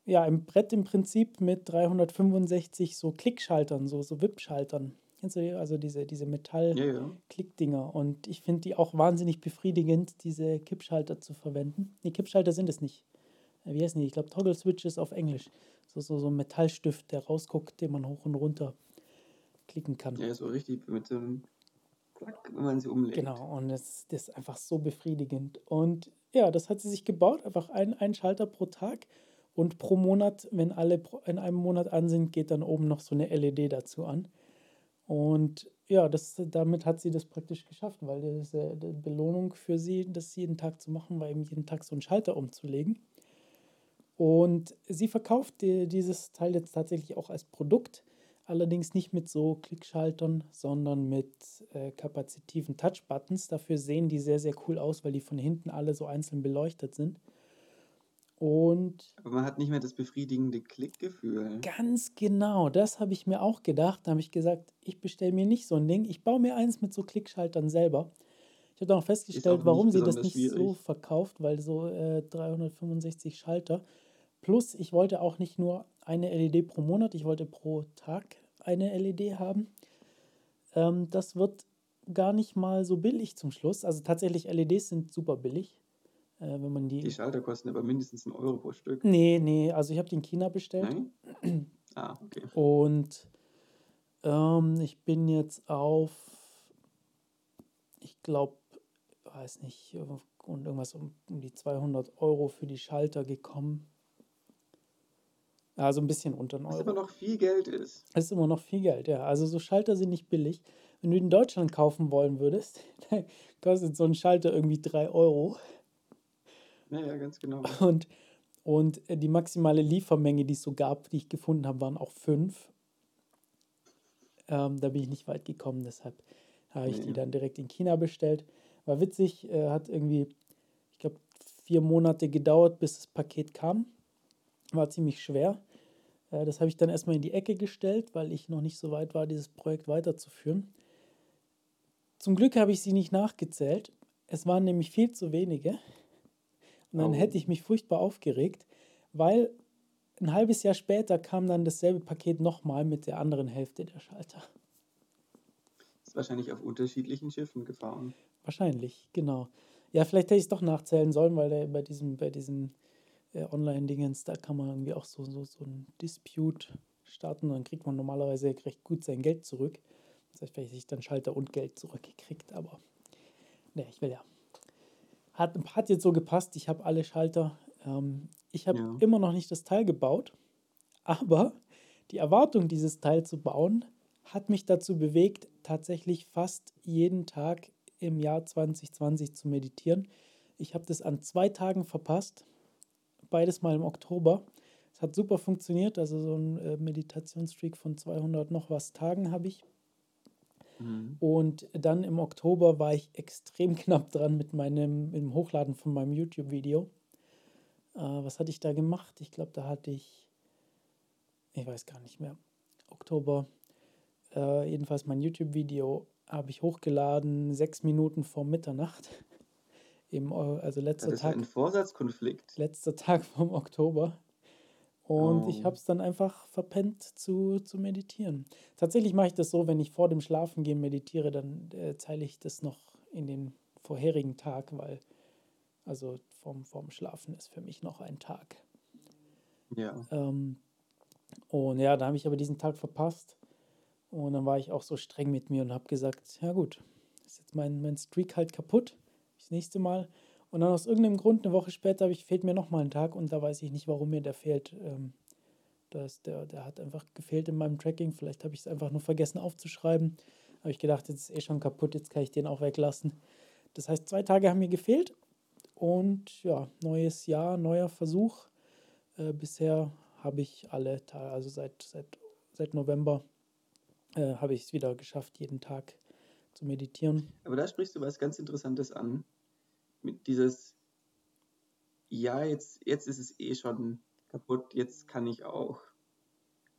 ja, ein Brett im Prinzip mit 365 so Klickschaltern, so, so WIP-Schaltern. Kennst du die? Also diese, diese Metall-Klickdinger. Ja, ja. Und ich finde die auch wahnsinnig befriedigend, diese Kippschalter zu verwenden. Nee, Kippschalter sind es nicht. Äh, wie heißen die? Ich glaube, Toggle Switches auf Englisch. So, so, so ein Metallstift, der rausguckt, den man hoch und runter klicken kann. Ja, so richtig mit einem Klack, wenn man sie umlegt. Genau, und das, das ist einfach so befriedigend. Und ja, das hat sie sich gebaut, einfach ein, ein Schalter pro Tag. Und pro Monat, wenn alle in einem Monat an sind, geht dann oben noch so eine LED dazu an. Und ja, das, damit hat sie das praktisch geschafft, weil eine Belohnung für sie, das jeden Tag zu machen, war eben jeden Tag so einen Schalter umzulegen. Und sie verkauft die, dieses Teil jetzt tatsächlich auch als Produkt. Allerdings nicht mit so Klickschaltern, sondern mit äh, kapazitiven Touchbuttons. Dafür sehen die sehr, sehr cool aus, weil die von hinten alle so einzeln beleuchtet sind. Und Aber man hat nicht mehr das befriedigende Klickgefühl. ganz genau, das habe ich mir auch gedacht. Da habe ich gesagt, ich bestelle mir nicht so ein Ding. Ich baue mir eins mit so Klickschaltern selber. Ich habe dann auch festgestellt, auch warum sie das nicht so schwierig. verkauft, weil so äh, 365 Schalter. Plus, ich wollte auch nicht nur eine LED pro Monat, ich wollte pro Tag eine LED haben. Ähm, das wird gar nicht mal so billig zum Schluss. Also tatsächlich, LEDs sind super billig, wenn man Die die. Schalter kosten aber mindestens einen Euro pro Stück. Nee, nee, also ich habe die in China bestellt. Nein? Ah, okay. Und ähm, ich bin jetzt auf, ich glaube, weiß nicht, äh, und irgendwas um, um die 200 Euro für die Schalter gekommen. Also ein bisschen unter einen Was Euro. aber noch viel Geld ist. Das ist immer noch viel Geld, ja. Also so Schalter sind nicht billig. Wenn du in Deutschland kaufen wollen würdest, kostet so ein Schalter irgendwie 3 Euro. Naja, ganz genau. Und, und äh, die maximale Liefermenge, die es so gab, die ich gefunden habe, waren auch 5. Ähm, da bin ich nicht weit gekommen, deshalb habe ich die Nee. dann direkt in China bestellt. War witzig, äh, hat irgendwie, ich glaube, vier Monate gedauert, bis das Paket kam. War ziemlich schwer. Äh, das habe ich dann erstmal in die Ecke gestellt, weil ich noch nicht so weit war, dieses Projekt weiterzuführen. Zum Glück habe ich sie nicht nachgezählt. Es waren nämlich viel zu wenige. Und dann Oh. hätte ich mich furchtbar aufgeregt, weil ein halbes Jahr später kam dann dasselbe Paket nochmal mit der anderen Hälfte der Schalter. Ist wahrscheinlich auf unterschiedlichen Schiffen gefahren. Wahrscheinlich, genau. Ja, vielleicht hätte ich es doch nachzählen sollen, weil der, bei diesem, bei diesem äh, Online-Dingens, da kann man irgendwie auch so, so, so ein Dispute starten und dann kriegt man normalerweise recht gut sein Geld zurück. Das heißt, vielleicht hätte ich dann Schalter und Geld zurückgekriegt, aber ne, ich will ja. Hat, hat jetzt so gepasst, ich habe alle Schalter. Ähm, ich habe Ja. immer noch nicht das Teil gebaut, aber die Erwartung, dieses Teil zu bauen, hat mich dazu bewegt, tatsächlich fast jeden Tag im Jahr 2020 zu meditieren. Ich habe das an zwei Tagen verpasst, beides mal im Oktober. Es hat super funktioniert, also so ein äh, Meditationsstreak von 200 noch was Tagen habe ich. Mhm. Und dann im Oktober war ich extrem knapp dran mit meinem mit dem Hochladen von meinem YouTube-Video. Äh, was hatte ich da gemacht? Ich glaube, da hatte ich, ich weiß gar nicht mehr, Oktober. Äh, jedenfalls mein YouTube-Video habe ich hochgeladen, sechs Minuten vor Mitternacht. Im, also letzter Das ist Tag ein Vorsatzkonflikt. letzter Tag vom Oktober. Und ich Oh. habe es dann einfach verpennt zu, zu meditieren. Tatsächlich mache ich das so, wenn ich vor dem Schlafengehen meditiere, dann äh, teile ich das noch in den vorherigen Tag, weil also vorm, vorm Schlafen ist für mich noch ein Tag. Ja. Ähm, und ja, da habe ich aber diesen Tag verpasst. Und dann war ich auch so streng mit mir und habe gesagt, ja gut, ist jetzt mein, mein Streak halt kaputt. Das nächste Mal. Und dann aus irgendeinem Grund, eine Woche später, ich, fehlt mir nochmal ein Tag und da weiß ich nicht, warum mir der fehlt. Ähm, das, der, der hat einfach gefehlt in meinem Tracking. Vielleicht habe ich es einfach nur vergessen aufzuschreiben. Habe ich gedacht, jetzt ist eh schon kaputt, jetzt kann ich den auch weglassen. Das heißt, zwei Tage haben mir gefehlt. Und ja, neues Jahr, neuer Versuch. Äh, bisher habe ich alle Tage, also seit, seit, seit November, äh, habe ich es wieder geschafft, jeden Tag zu meditieren. Aber da sprichst du was ganz Interessantes an. Mit dieses, ja, jetzt, jetzt ist es eh schon kaputt, jetzt kann ich auch.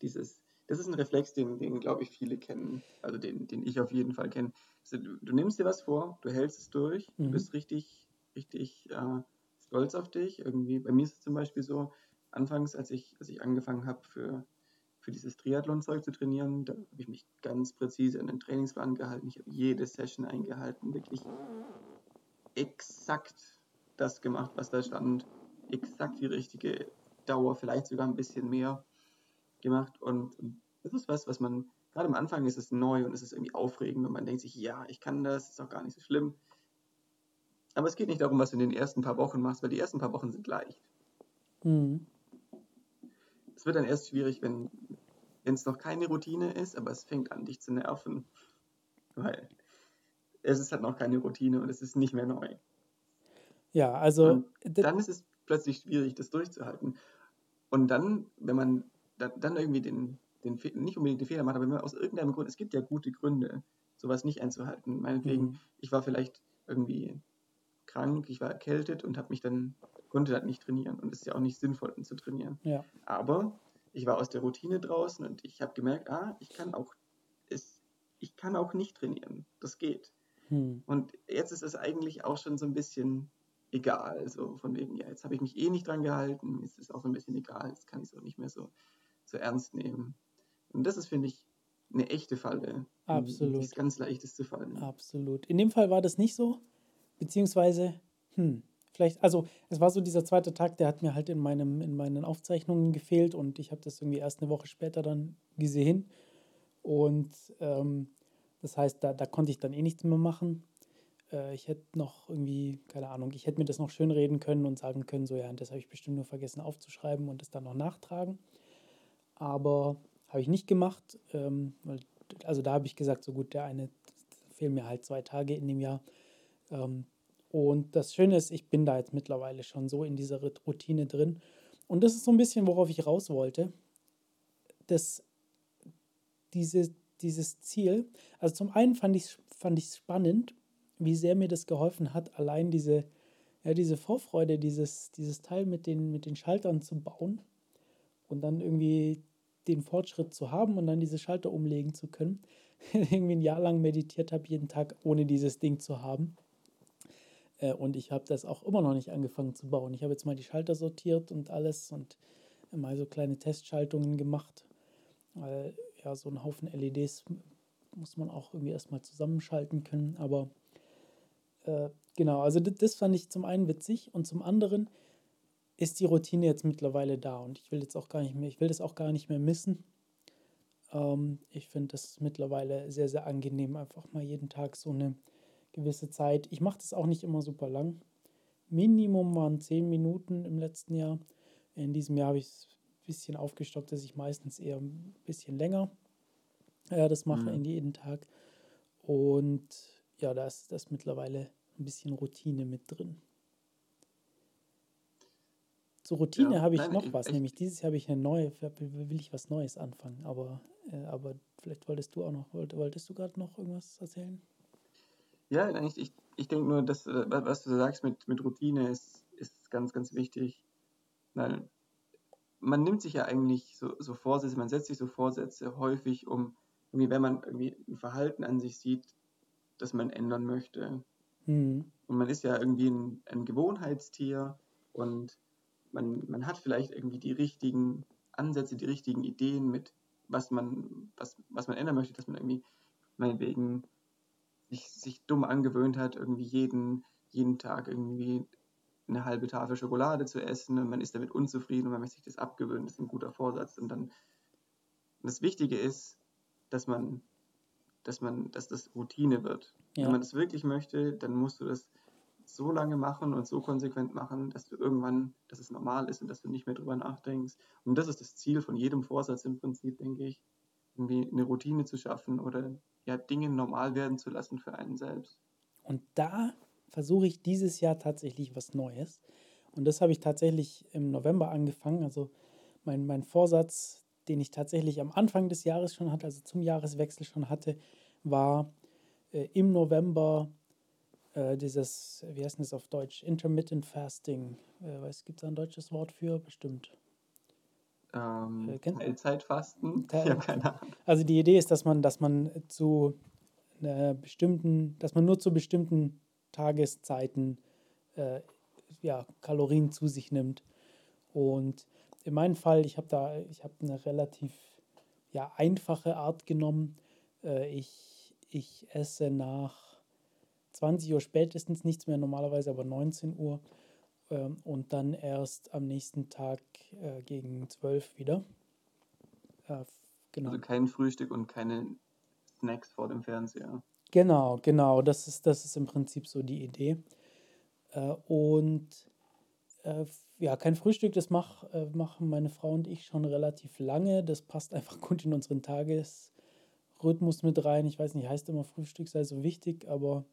Dieses, das ist ein Reflex, den, den glaube ich, viele kennen. Also den, den ich auf jeden Fall kenne. Also, du, du nimmst dir was vor, du hältst es durch, Mhm. du bist richtig, richtig äh, stolz auf dich. Irgendwie, bei mir ist es zum Beispiel so, anfangs, als ich, als ich angefangen habe für, für dieses Triathlon-Zeug zu trainieren, da habe ich mich ganz präzise an den Trainingsplan gehalten. Ich habe jede Session eingehalten, wirklich exakt das gemacht, was da stand. Exakt die richtige Dauer, vielleicht sogar ein bisschen mehr gemacht. Und, und das ist was, was man, gerade am Anfang ist es neu und es ist irgendwie aufregend und man denkt sich, ja, ich kann das, ist auch gar nicht so schlimm. Aber es geht nicht darum, was du in den ersten paar Wochen machst, weil die ersten paar Wochen sind leicht. Mhm. Es wird dann erst schwierig, wenn wenn es noch keine Routine ist, aber es fängt an, dich zu nerven. Weil es ist halt noch keine Routine und es ist nicht mehr neu. Ja, also Und dann ist es plötzlich schwierig, das durchzuhalten. Und dann, wenn man dann, irgendwie den, den nicht unbedingt den Fehler macht, aber wenn man aus irgendeinem Grund, es gibt ja gute Gründe, sowas nicht einzuhalten. Meinetwegen, Mhm. ich war vielleicht irgendwie krank, ich war erkältet und habe mich dann, konnte dann nicht trainieren. Und es ist ja auch nicht sinnvoll, zu trainieren. Ja. Aber ich war aus der Routine draußen und ich habe gemerkt, ah, ich kann auch, es, ich kann auch nicht trainieren. Das geht. Hm. Und jetzt ist es eigentlich auch schon so ein bisschen egal. So von wegen, ja, jetzt habe ich mich eh nicht dran gehalten, ist es auch so ein bisschen egal, jetzt kann ich es auch nicht mehr so, so ernst nehmen. Und das ist, finde ich, eine echte Falle. Absolut. Ist ganz leicht ist zu fallen. Absolut. In dem Fall war das nicht so, beziehungsweise, hm, vielleicht, also es war so dieser zweite Tag, der hat mir halt in, meinem, in meinen Aufzeichnungen gefehlt und ich habe das irgendwie erst eine Woche später dann gesehen. Und ähm, das heißt, da, da konnte ich dann eh nichts mehr machen. Äh, ich hätte noch irgendwie, keine Ahnung, ich hätte mir das noch schön reden können und sagen können, so ja, das habe ich bestimmt nur vergessen aufzuschreiben und das dann noch nachtragen. Aber habe ich nicht gemacht. Ähm, also da habe ich gesagt, so gut, der eine fehlen mir halt zwei Tage in dem Jahr. Ähm, und das Schöne ist, ich bin da jetzt mittlerweile schon so in dieser Routine drin. Und das ist so ein bisschen, worauf ich raus wollte. Das, diese, dieses Ziel, also zum einen fand ich es fand spannend, wie sehr mir das geholfen hat, allein diese, ja, diese Vorfreude, dieses, dieses Teil mit den, mit den Schaltern zu bauen und dann irgendwie den Fortschritt zu haben und dann diese Schalter umlegen zu können. irgendwie ein Jahr lang meditiert habe, jeden Tag, ohne dieses Ding zu haben. Äh, und ich habe das auch immer noch nicht angefangen zu bauen. Ich habe jetzt mal die Schalter sortiert und alles und mal so kleine Testschaltungen gemacht. Weil ja, so ein Haufen LEDs muss man auch irgendwie erstmal zusammenschalten können. Aber äh, genau, also das, das fand ich zum einen witzig und zum anderen ist die Routine jetzt mittlerweile da und ich will jetzt auch gar nicht mehr, ich will das auch gar nicht mehr missen. Ähm, ich finde das mittlerweile sehr, sehr angenehm, einfach mal jeden Tag so eine gewisse Zeit. Ich mache das auch nicht immer super lang. Minimum waren zehn Minuten im letzten Jahr. In diesem Jahr habe ich es bisschen aufgestockt, dass ich meistens eher ein bisschen länger äh, das mache mhm. in jeden Tag. Und ja, da ist das mittlerweile ein bisschen Routine mit drin. Zur Routine ja, habe ich nein, noch ich, was, ich, nämlich dieses Jahr habe ich eine neue, will ich was Neues anfangen, aber, äh, aber vielleicht wolltest du auch noch, wolltest du gerade noch irgendwas erzählen? Ja, ich, ich, ich denke nur, dass, äh, was du sagst mit, mit Routine ist, ist ganz, ganz wichtig. Weil man nimmt sich ja eigentlich so, so Vorsätze, man setzt sich so Vorsätze häufig, um irgendwie, wenn man irgendwie ein Verhalten an sich sieht, das man ändern möchte. Mhm. Und man ist ja irgendwie ein, ein Gewohnheitstier und man, man hat vielleicht irgendwie die richtigen Ansätze, die richtigen Ideen mit, was man, was, was man ändern möchte, dass man irgendwie meinetwegen sich, sich dumm angewöhnt hat, irgendwie jeden, jeden Tag irgendwie eine halbe Tafel Schokolade zu essen und man ist damit unzufrieden und man möchte sich das abgewöhnen, das ist ein guter Vorsatz. Und dann das Wichtige ist, dass man, dass man, dass das Routine wird. Ja. Wenn man das wirklich möchte, dann musst du das so lange machen und so konsequent machen, dass du irgendwann, dass es normal ist und dass du nicht mehr drüber nachdenkst. Und das ist das Ziel von jedem Vorsatz im Prinzip, denke ich, irgendwie eine Routine zu schaffen oder ja, Dinge normal werden zu lassen für einen selbst. Und da versuche ich dieses Jahr tatsächlich was Neues. Und das habe ich tatsächlich im November angefangen. Also mein, mein Vorsatz, den ich tatsächlich am Anfang des Jahres schon hatte, also zum Jahreswechsel schon hatte, war äh, im November äh, dieses, wie heißt das auf Deutsch? Intermittent Fasting. Äh, gibt es da ein deutsches Wort für? Bestimmt. Ähm, äh, Teilzeitfasten? Teil, habe keine Ahnung. Also die Idee ist, dass man, dass man zu einer bestimmten, dass man nur zu bestimmten Tageszeiten äh, ja, Kalorien zu sich nimmt. Und in meinem Fall, ich habe da, ich habe eine relativ ja, einfache Art genommen. Äh, ich, ich esse nach 20 Uhr spätestens nichts mehr, normalerweise aber 19 Uhr. Ähm, und dann erst am nächsten Tag äh, gegen 12 wieder. Äh, genau. Also kein Frühstück und keine Snacks vor dem Fernseher. Genau, genau. Das ist, das ist im Prinzip so die Idee. Äh, und äh, ja, kein Frühstück, das mach, äh, machen meine Frau und ich schon relativ lange. Das passt einfach gut in unseren Tagesrhythmus mit rein. Ich weiß nicht, heißt immer Frühstück sei so wichtig, aber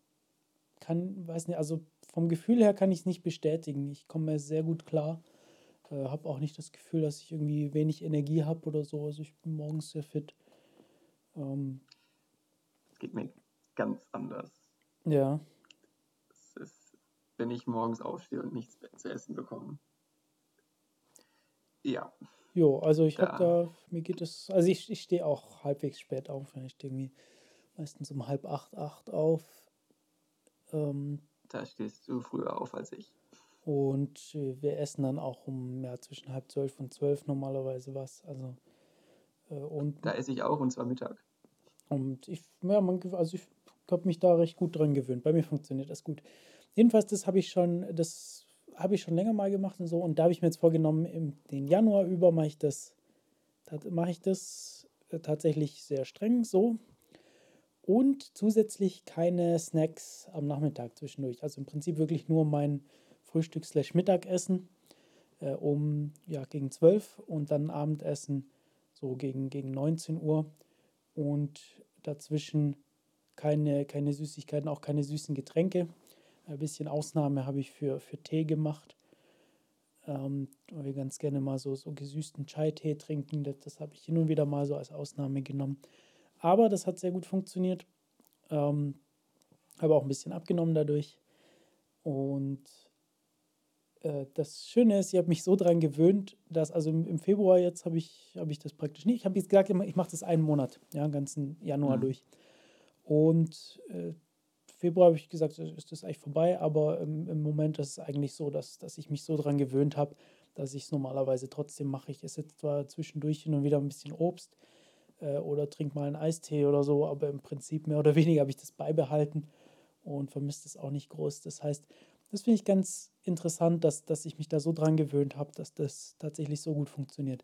kann, weiß nicht, also vom Gefühl her kann ich es nicht bestätigen. Ich komme mir sehr gut klar. Äh, habe auch nicht das Gefühl, dass ich irgendwie wenig Energie habe oder so. Also ich bin morgens sehr fit. Ähm, geht mir ganz anders. Ja. Es ist, wenn ich morgens aufstehe und nichts zu essen bekomme. Ja. Jo, also ich habe da, mir geht es, also ich, ich stehe auch halbwegs spät auf, wenn ich irgendwie meistens um halb acht, acht auf. Ähm, da stehst du früher auf als ich. Und wir essen dann auch um ja, zwischen halb zwölf und zwölf normalerweise was. Also, äh, und, da esse ich auch und zwar Mittag. Und ich, ja, man, also ich habe mich da recht gut dran gewöhnt. Bei mir funktioniert das gut. Jedenfalls, das habe ich schon, das habe ich schon länger mal gemacht und so. Und da habe ich mir jetzt vorgenommen, im den Januar über mache ich das, mache ich das äh, tatsächlich sehr streng so. Und zusätzlich keine Snacks am Nachmittag zwischendurch. Also im Prinzip wirklich nur mein Frühstück-Mittagessen äh, um ja, gegen 12 und dann Abendessen so gegen, gegen 19 Uhr. Und dazwischen keine, keine Süßigkeiten, auch keine süßen Getränke. Ein bisschen Ausnahme habe ich für, für Tee gemacht. Ähm, weil wir ganz gerne mal so, so gesüßten Chai-Tee trinken. Das, das habe ich hin und wieder mal so als Ausnahme genommen. Aber das hat sehr gut funktioniert. Ähm, habe auch ein bisschen abgenommen dadurch. Und äh, das Schöne ist, ich habe mich so daran gewöhnt, dass also im, im Februar jetzt habe ich, hab ich das praktisch nicht. Ich habe jetzt gesagt, ich mache das einen Monat, ja, den ganzen Januar mhm. durch. Und äh, Februar habe ich gesagt, ist das eigentlich vorbei, aber im, im Moment ist es eigentlich so, dass, dass ich mich so daran gewöhnt habe, dass ich es normalerweise trotzdem mache. Ich esse zwar zwischendurch hin und wieder ein bisschen Obst äh, oder trinke mal einen Eistee oder so, aber im Prinzip mehr oder weniger habe ich das beibehalten und vermisse es auch nicht groß. Das heißt, das finde ich ganz interessant, dass, dass ich mich da so dran gewöhnt habe, dass das tatsächlich so gut funktioniert.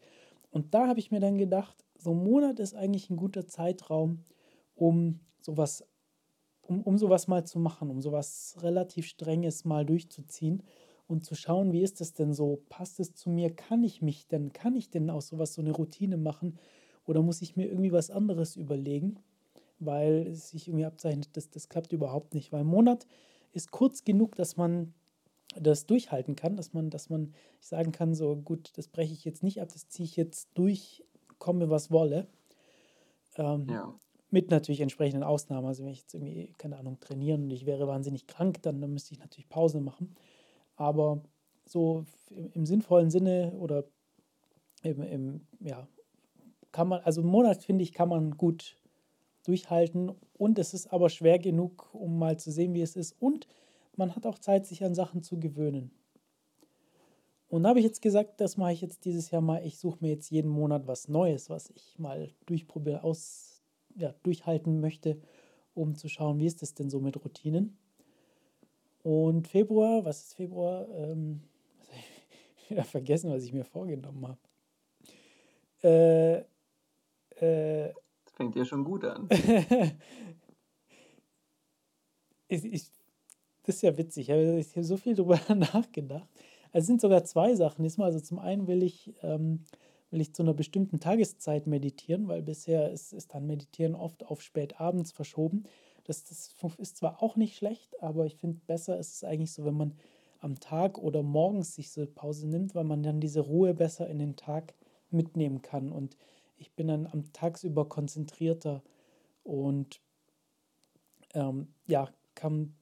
Und da habe ich mir dann gedacht, so ein Monat ist eigentlich ein guter Zeitraum, um sowas um, um sowas mal zu machen, um sowas relativ Strenges mal durchzuziehen und zu schauen, wie ist das denn so? Passt es zu mir? Kann ich mich denn, kann ich denn aus sowas so eine Routine machen? Oder muss ich mir irgendwie was anderes überlegen? Weil es sich irgendwie abzeichnet, dass das klappt überhaupt nicht. Weil ein Monat ist kurz genug, dass man das durchhalten kann, dass man, dass man sagen kann, so gut, das breche ich jetzt nicht ab, das ziehe ich jetzt durch, komme was wolle. Ähm, ja. Mit natürlich entsprechenden Ausnahmen. Also wenn ich jetzt irgendwie, keine Ahnung, trainieren und ich wäre wahnsinnig krank, dann, dann müsste ich natürlich Pause machen. Aber so im, sinnvollen Sinne oder im, im, ja, kann man, also einen Monat finde ich, kann man gut durchhalten und es ist aber schwer genug, um mal zu sehen, wie es ist und man hat auch Zeit, sich an Sachen zu gewöhnen. Und da habe ich jetzt gesagt, das mache ich jetzt dieses Jahr mal. Ich suche mir jetzt jeden Monat was Neues, was ich mal durchprobiere, aus, ja, durchhalten möchte, um zu schauen, wie ist das denn so mit Routinen. Und Februar, was ist Februar? Ähm, ich wieder vergessen, was ich mir vorgenommen habe. Äh, äh, das fängt ja schon gut an. ich, ich, das ist ja witzig. Ich habe so viel darüber nachgedacht. Also es sind sogar zwei Sachen. Diesmal, also zum einen will ich ähm, will ich zu einer bestimmten Tageszeit meditieren, weil bisher ist, ist dann Meditieren oft auf spät abends verschoben. Das, das ist zwar auch nicht schlecht, aber ich finde, besser ist es eigentlich so, wenn man am Tag oder morgens sich so Pause nimmt, weil man dann diese Ruhe besser in den Tag mitnehmen kann. Und ich bin dann am Tagsüber konzentrierter und ähm, ja, kann,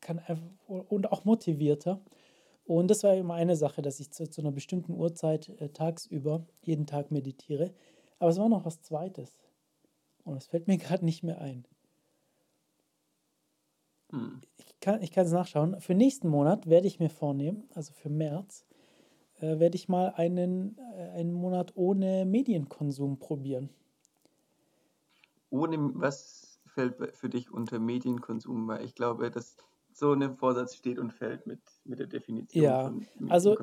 kann und auch motivierter. Und das war immer eine Sache, dass ich zu, zu einer bestimmten Uhrzeit äh, tagsüber jeden Tag meditiere. Aber es war noch was Zweites. Und es fällt mir gerade nicht mehr ein. Hm. Ich kann ich es nachschauen. Für nächsten Monat werde ich mir vornehmen, also für März, äh, werde ich mal einen, äh, einen Monat ohne Medienkonsum probieren. Ohne, was fällt für dich unter Medienkonsum? Weil ich glaube, dass so ein Vorsatz steht und fällt mit, mit der Definition ja, von also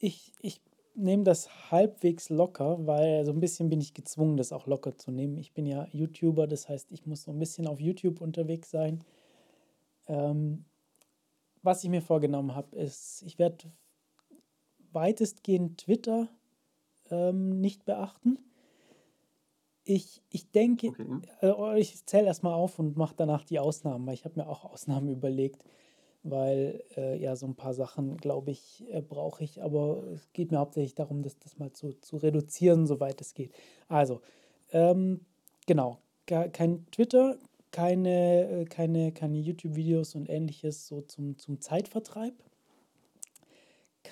ich, ich nehme das halbwegs locker, weil so ein bisschen bin ich gezwungen, das auch locker zu nehmen. Ich bin ja YouTuber, das heißt, ich muss so ein bisschen auf YouTube unterwegs sein. Ähm, was ich mir vorgenommen habe, ist, ich werde weitestgehend Twitter ähm, nicht beachten. Ich, ich denke, okay. äh, ich zähle erstmal auf und mache danach die Ausnahmen, weil ich habe mir auch Ausnahmen überlegt, weil äh, ja so ein paar Sachen, glaube ich, äh, brauche ich, aber es geht mir hauptsächlich darum, das, das mal zu, zu reduzieren, soweit es geht. Also, ähm, genau, kein Twitter, keine, äh, keine, keine YouTube-Videos und ähnliches so zum, zum Zeitvertreib.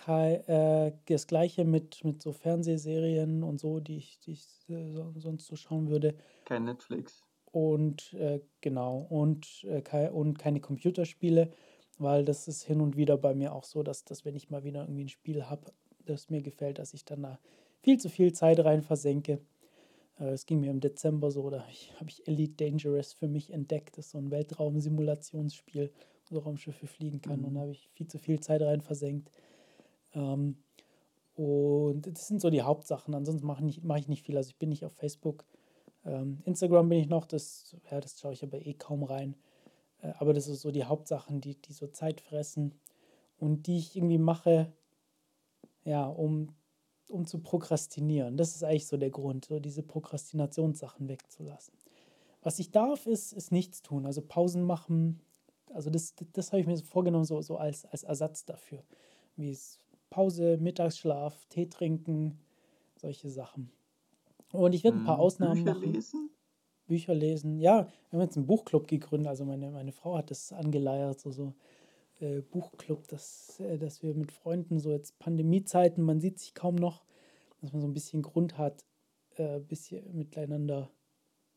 Äh, das gleiche mit, mit so Fernsehserien und so, die ich, die ich äh, sonst so schauen würde. Kein Netflix. Und äh, genau, und, äh, kei und keine Computerspiele, weil das ist hin und wieder bei mir auch so, dass, dass wenn ich mal wieder irgendwie ein Spiel habe, das mir gefällt, dass ich dann da viel zu viel Zeit rein versenke. Äh, es ging mir im Dezember so, da habe ich Elite Dangerous für mich entdeckt. Das ist so ein Weltraum-Simulationsspiel, wo so Raumschiffe fliegen kann. Mhm. Und da habe ich viel zu viel Zeit rein versenkt. Ähm, und das sind so die Hauptsachen. Ansonsten mache ich, mach ich nicht viel. Also ich bin nicht auf Facebook. Ähm, Instagram bin ich noch, das, ja, das schaue ich aber eh kaum rein. Äh, aber das sind so die Hauptsachen, die, die so Zeit fressen und die ich irgendwie mache, ja, um, um zu prokrastinieren. Das ist eigentlich so der Grund, so diese Prokrastinationssachen wegzulassen. Was ich darf, ist, ist nichts tun, also Pausen machen. Also das, das habe ich mir vorgenommen, so, so als, als Ersatz dafür. Wie es Pause, Mittagsschlaf, Tee trinken, solche Sachen. Und ich werde ein paar hm, Ausnahmen Bücher machen. Lesen? Bücher lesen. Ja, wir haben jetzt einen Buchclub gegründet. Also meine, meine Frau hat das angeleiert, so, so äh, Buchclub, dass, äh, dass wir mit Freunden so jetzt Pandemiezeiten, man sieht sich kaum noch, dass man so ein bisschen Grund hat, äh, ein bisschen miteinander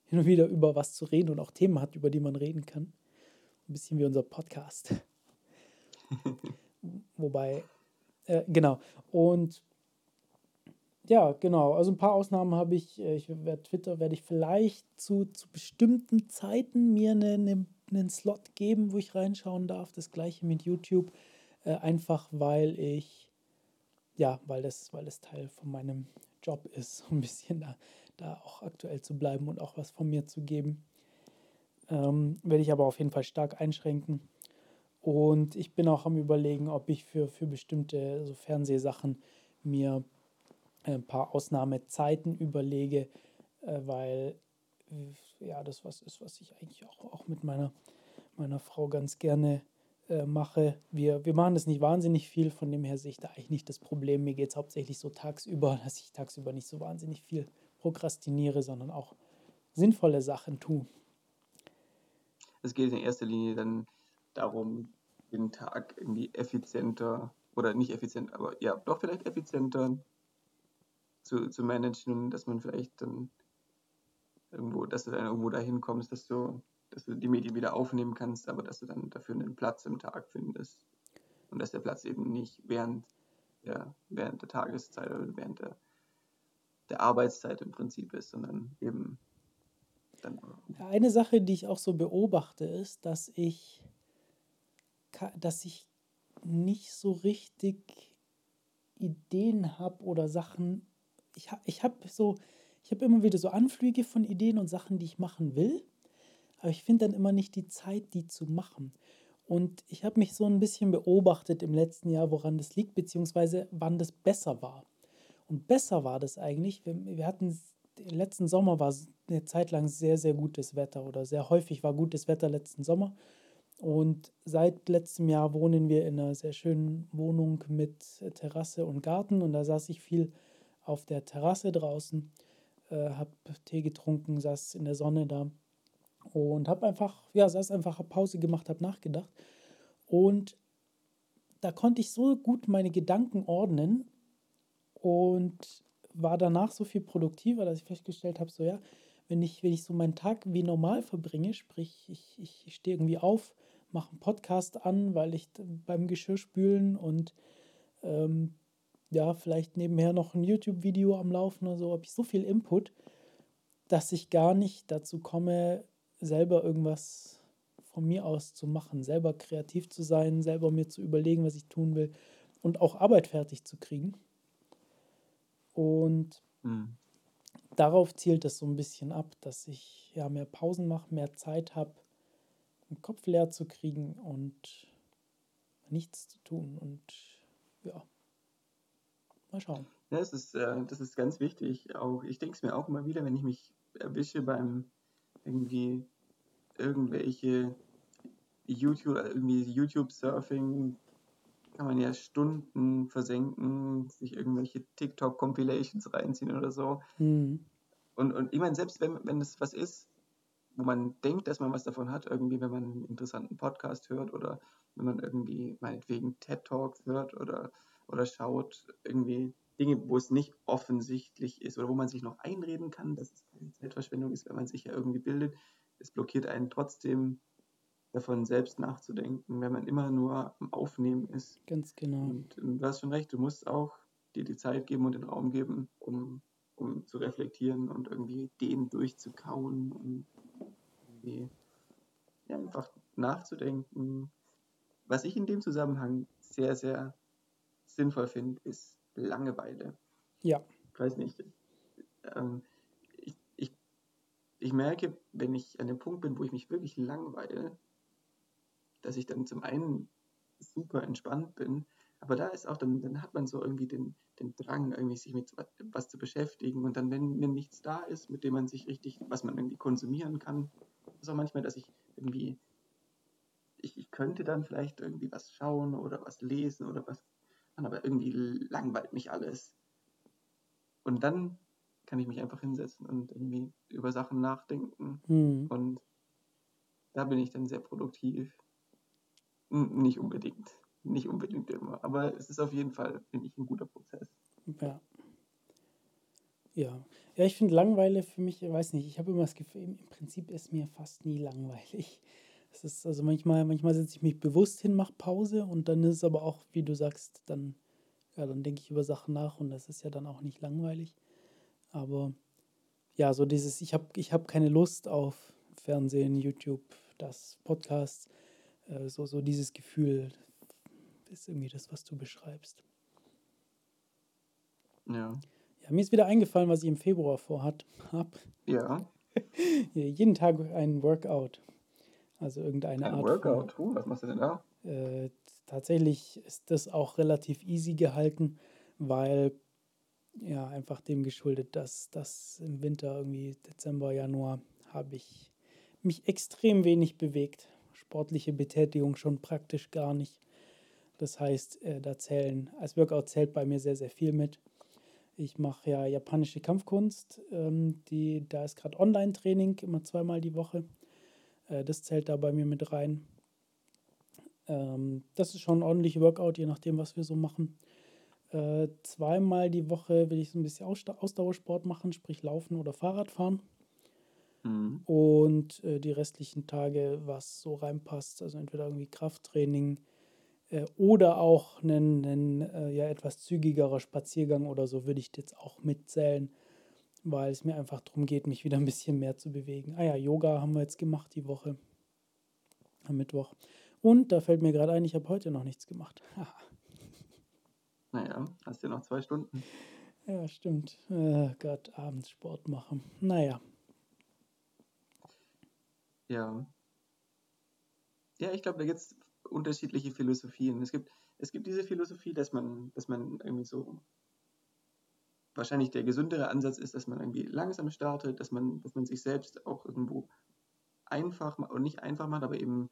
hin und wieder über was zu reden und auch Themen hat, über die man reden kann. Ein bisschen wie unser Podcast. Wobei äh, genau. Und ja, genau. Also ein paar Ausnahmen habe ich. Äh, ich werde Twitter werde ich vielleicht zu, zu bestimmten Zeiten mir eine, eine, einen Slot geben, wo ich reinschauen darf. Das gleiche mit YouTube. Äh, einfach weil ich, ja, weil das, weil das Teil von meinem Job ist, so ein bisschen da, da auch aktuell zu bleiben und auch was von mir zu geben. Ähm, werde ich aber auf jeden Fall stark einschränken. Und ich bin auch am Überlegen, ob ich für, für bestimmte so Fernsehsachen mir ein paar Ausnahmezeiten überlege, äh, weil äh, ja, das was ist, was ich eigentlich auch, auch mit meiner, meiner Frau ganz gerne äh, mache. Wir, wir machen das nicht wahnsinnig viel, von dem her sehe ich da eigentlich nicht das Problem. Mir geht es hauptsächlich so tagsüber, dass ich tagsüber nicht so wahnsinnig viel prokrastiniere, sondern auch sinnvolle Sachen tue. Es geht in erster Linie dann darum, den Tag irgendwie effizienter oder nicht effizient, aber ja, doch vielleicht effizienter zu, zu managen, dass man vielleicht dann irgendwo, dass du dann irgendwo dahin kommst, dass du, dass du die Medien wieder aufnehmen kannst, aber dass du dann dafür einen Platz im Tag findest. Und dass der Platz eben nicht während der, während der Tageszeit oder während der, der Arbeitszeit im Prinzip ist, sondern eben dann. Eine Sache, die ich auch so beobachte, ist, dass ich dass ich nicht so richtig Ideen habe oder Sachen. Ich habe ich hab so, ich habe immer wieder so Anflüge von Ideen und Sachen, die ich machen will, aber ich finde dann immer nicht die Zeit, die zu machen. Und ich habe mich so ein bisschen beobachtet im letzten Jahr, woran das liegt, beziehungsweise wann das besser war. Und besser war das eigentlich, wir, wir hatten, letzten Sommer war eine Zeit lang sehr, sehr gutes Wetter oder sehr häufig war gutes Wetter letzten Sommer. Und seit letztem Jahr wohnen wir in einer sehr schönen Wohnung mit Terrasse und Garten. Und da saß ich viel auf der Terrasse draußen, äh, habe Tee getrunken, saß in der Sonne da und habe einfach, ja, saß einfach, habe Pause gemacht, habe nachgedacht. Und da konnte ich so gut meine Gedanken ordnen und war danach so viel produktiver, dass ich festgestellt habe, so ja, wenn ich, wenn ich so meinen Tag wie normal verbringe, sprich, ich, ich stehe irgendwie auf, mache einen Podcast an, weil ich beim Geschirrspülen und ähm, ja, vielleicht nebenher noch ein YouTube-Video am Laufen oder so, habe ich so viel Input, dass ich gar nicht dazu komme, selber irgendwas von mir aus zu machen, selber kreativ zu sein, selber mir zu überlegen, was ich tun will und auch Arbeit fertig zu kriegen. Und mhm. Darauf zielt es so ein bisschen ab, dass ich ja mehr Pausen mache, mehr Zeit habe, den Kopf leer zu kriegen und nichts zu tun. Und ja, mal schauen. Ja, das ist, äh, das ist ganz wichtig. Auch ich denke es mir auch immer wieder, wenn ich mich erwische beim irgendwie irgendwelche YouTube, irgendwie YouTube-Surfing, kann man ja Stunden versenken, sich irgendwelche TikTok-Compilations reinziehen oder so. Mhm. Und, und ich meine, selbst wenn, wenn das was ist, wo man denkt, dass man was davon hat, irgendwie, wenn man einen interessanten Podcast hört oder wenn man irgendwie meinetwegen TED Talks hört oder, oder schaut, irgendwie Dinge, wo es nicht offensichtlich ist oder wo man sich noch einreden kann, dass es keine Zeitverschwendung ist, wenn man sich ja irgendwie bildet. Es blockiert einen trotzdem davon selbst nachzudenken, wenn man immer nur am Aufnehmen ist. Ganz genau. Und, du hast schon recht, du musst auch dir die Zeit geben und den Raum geben, um, um zu reflektieren und irgendwie Ideen durchzukauen und irgendwie ja, einfach nachzudenken. Was ich in dem Zusammenhang sehr, sehr sinnvoll finde, ist Langeweile. Ja. Ich weiß nicht. Ähm, ich, ich, ich merke, wenn ich an dem Punkt bin, wo ich mich wirklich langweile, dass ich dann zum einen super entspannt bin, aber da ist auch, dann, dann hat man so irgendwie den, den Drang, irgendwie sich mit was zu beschäftigen. Und dann, wenn, wenn nichts da ist, mit dem man sich richtig, was man irgendwie konsumieren kann, ist auch manchmal, dass ich irgendwie, ich, ich könnte dann vielleicht irgendwie was schauen oder was lesen oder was, aber irgendwie langweilt mich alles. Und dann kann ich mich einfach hinsetzen und irgendwie über Sachen nachdenken. Hm. Und da bin ich dann sehr produktiv. Nicht unbedingt. Nicht unbedingt immer. Aber es ist auf jeden Fall, finde ich, ein guter Prozess. Ja. Ja. Ja, ich finde Langeweile für mich, ich weiß nicht, ich habe immer das Gefühl, im Prinzip ist mir fast nie langweilig. Es ist also manchmal, manchmal setze ich mich bewusst hin, mache Pause und dann ist es aber auch, wie du sagst, dann, ja, dann denke ich über Sachen nach und das ist ja dann auch nicht langweilig. Aber ja, so dieses, ich habe ich hab keine Lust auf Fernsehen, YouTube, das Podcast, äh, so, so dieses Gefühl ist irgendwie das, was du beschreibst. Ja. Ja, mir ist wieder eingefallen, was ich im Februar vorhat habe. Ja. Jeden Tag ein Workout. Also irgendeine Ein Art Workout. Uh, was machst du denn da? von. Äh, tatsächlich ist das auch relativ easy gehalten, weil ja einfach dem geschuldet, dass das im Winter irgendwie Dezember, Januar habe ich mich extrem wenig bewegt. Sportliche Betätigung schon praktisch gar nicht. Das heißt, äh, da zählen, als Workout zählt bei mir sehr, sehr viel mit. Ich mache ja japanische Kampfkunst. Ähm, die, da ist gerade Online-Training, immer zweimal die Woche. Äh, das zählt da bei mir mit rein. Ähm, das ist schon ein ordentlicher Workout, je nachdem, was wir so machen. Äh, zweimal die Woche will ich so ein bisschen Ausda- Ausdauersport machen, sprich Laufen oder Fahrradfahren. Mhm. Und äh, die restlichen Tage, was so reinpasst, also entweder irgendwie Krafttraining äh, oder auch einen, einen äh, ja, etwas zügigerer Spaziergang oder so würde ich jetzt auch mitzählen, weil es mir einfach darum geht, mich wieder ein bisschen mehr zu bewegen. Ah ja, Yoga haben wir jetzt gemacht die Woche am Mittwoch. Und da fällt mir gerade ein, ich habe heute noch nichts gemacht. Naja, hast ja noch zwei Stunden. ja, stimmt. Äh, Gott, abends Sport machen. Naja, Ja. Ja, ich glaube, da gibt es unterschiedliche Philosophien. Es gibt, es gibt diese Philosophie, dass man, dass man irgendwie so wahrscheinlich der gesündere Ansatz ist, dass man irgendwie langsam startet, dass man, dass man sich selbst auch irgendwo einfach und nicht einfach macht, aber eben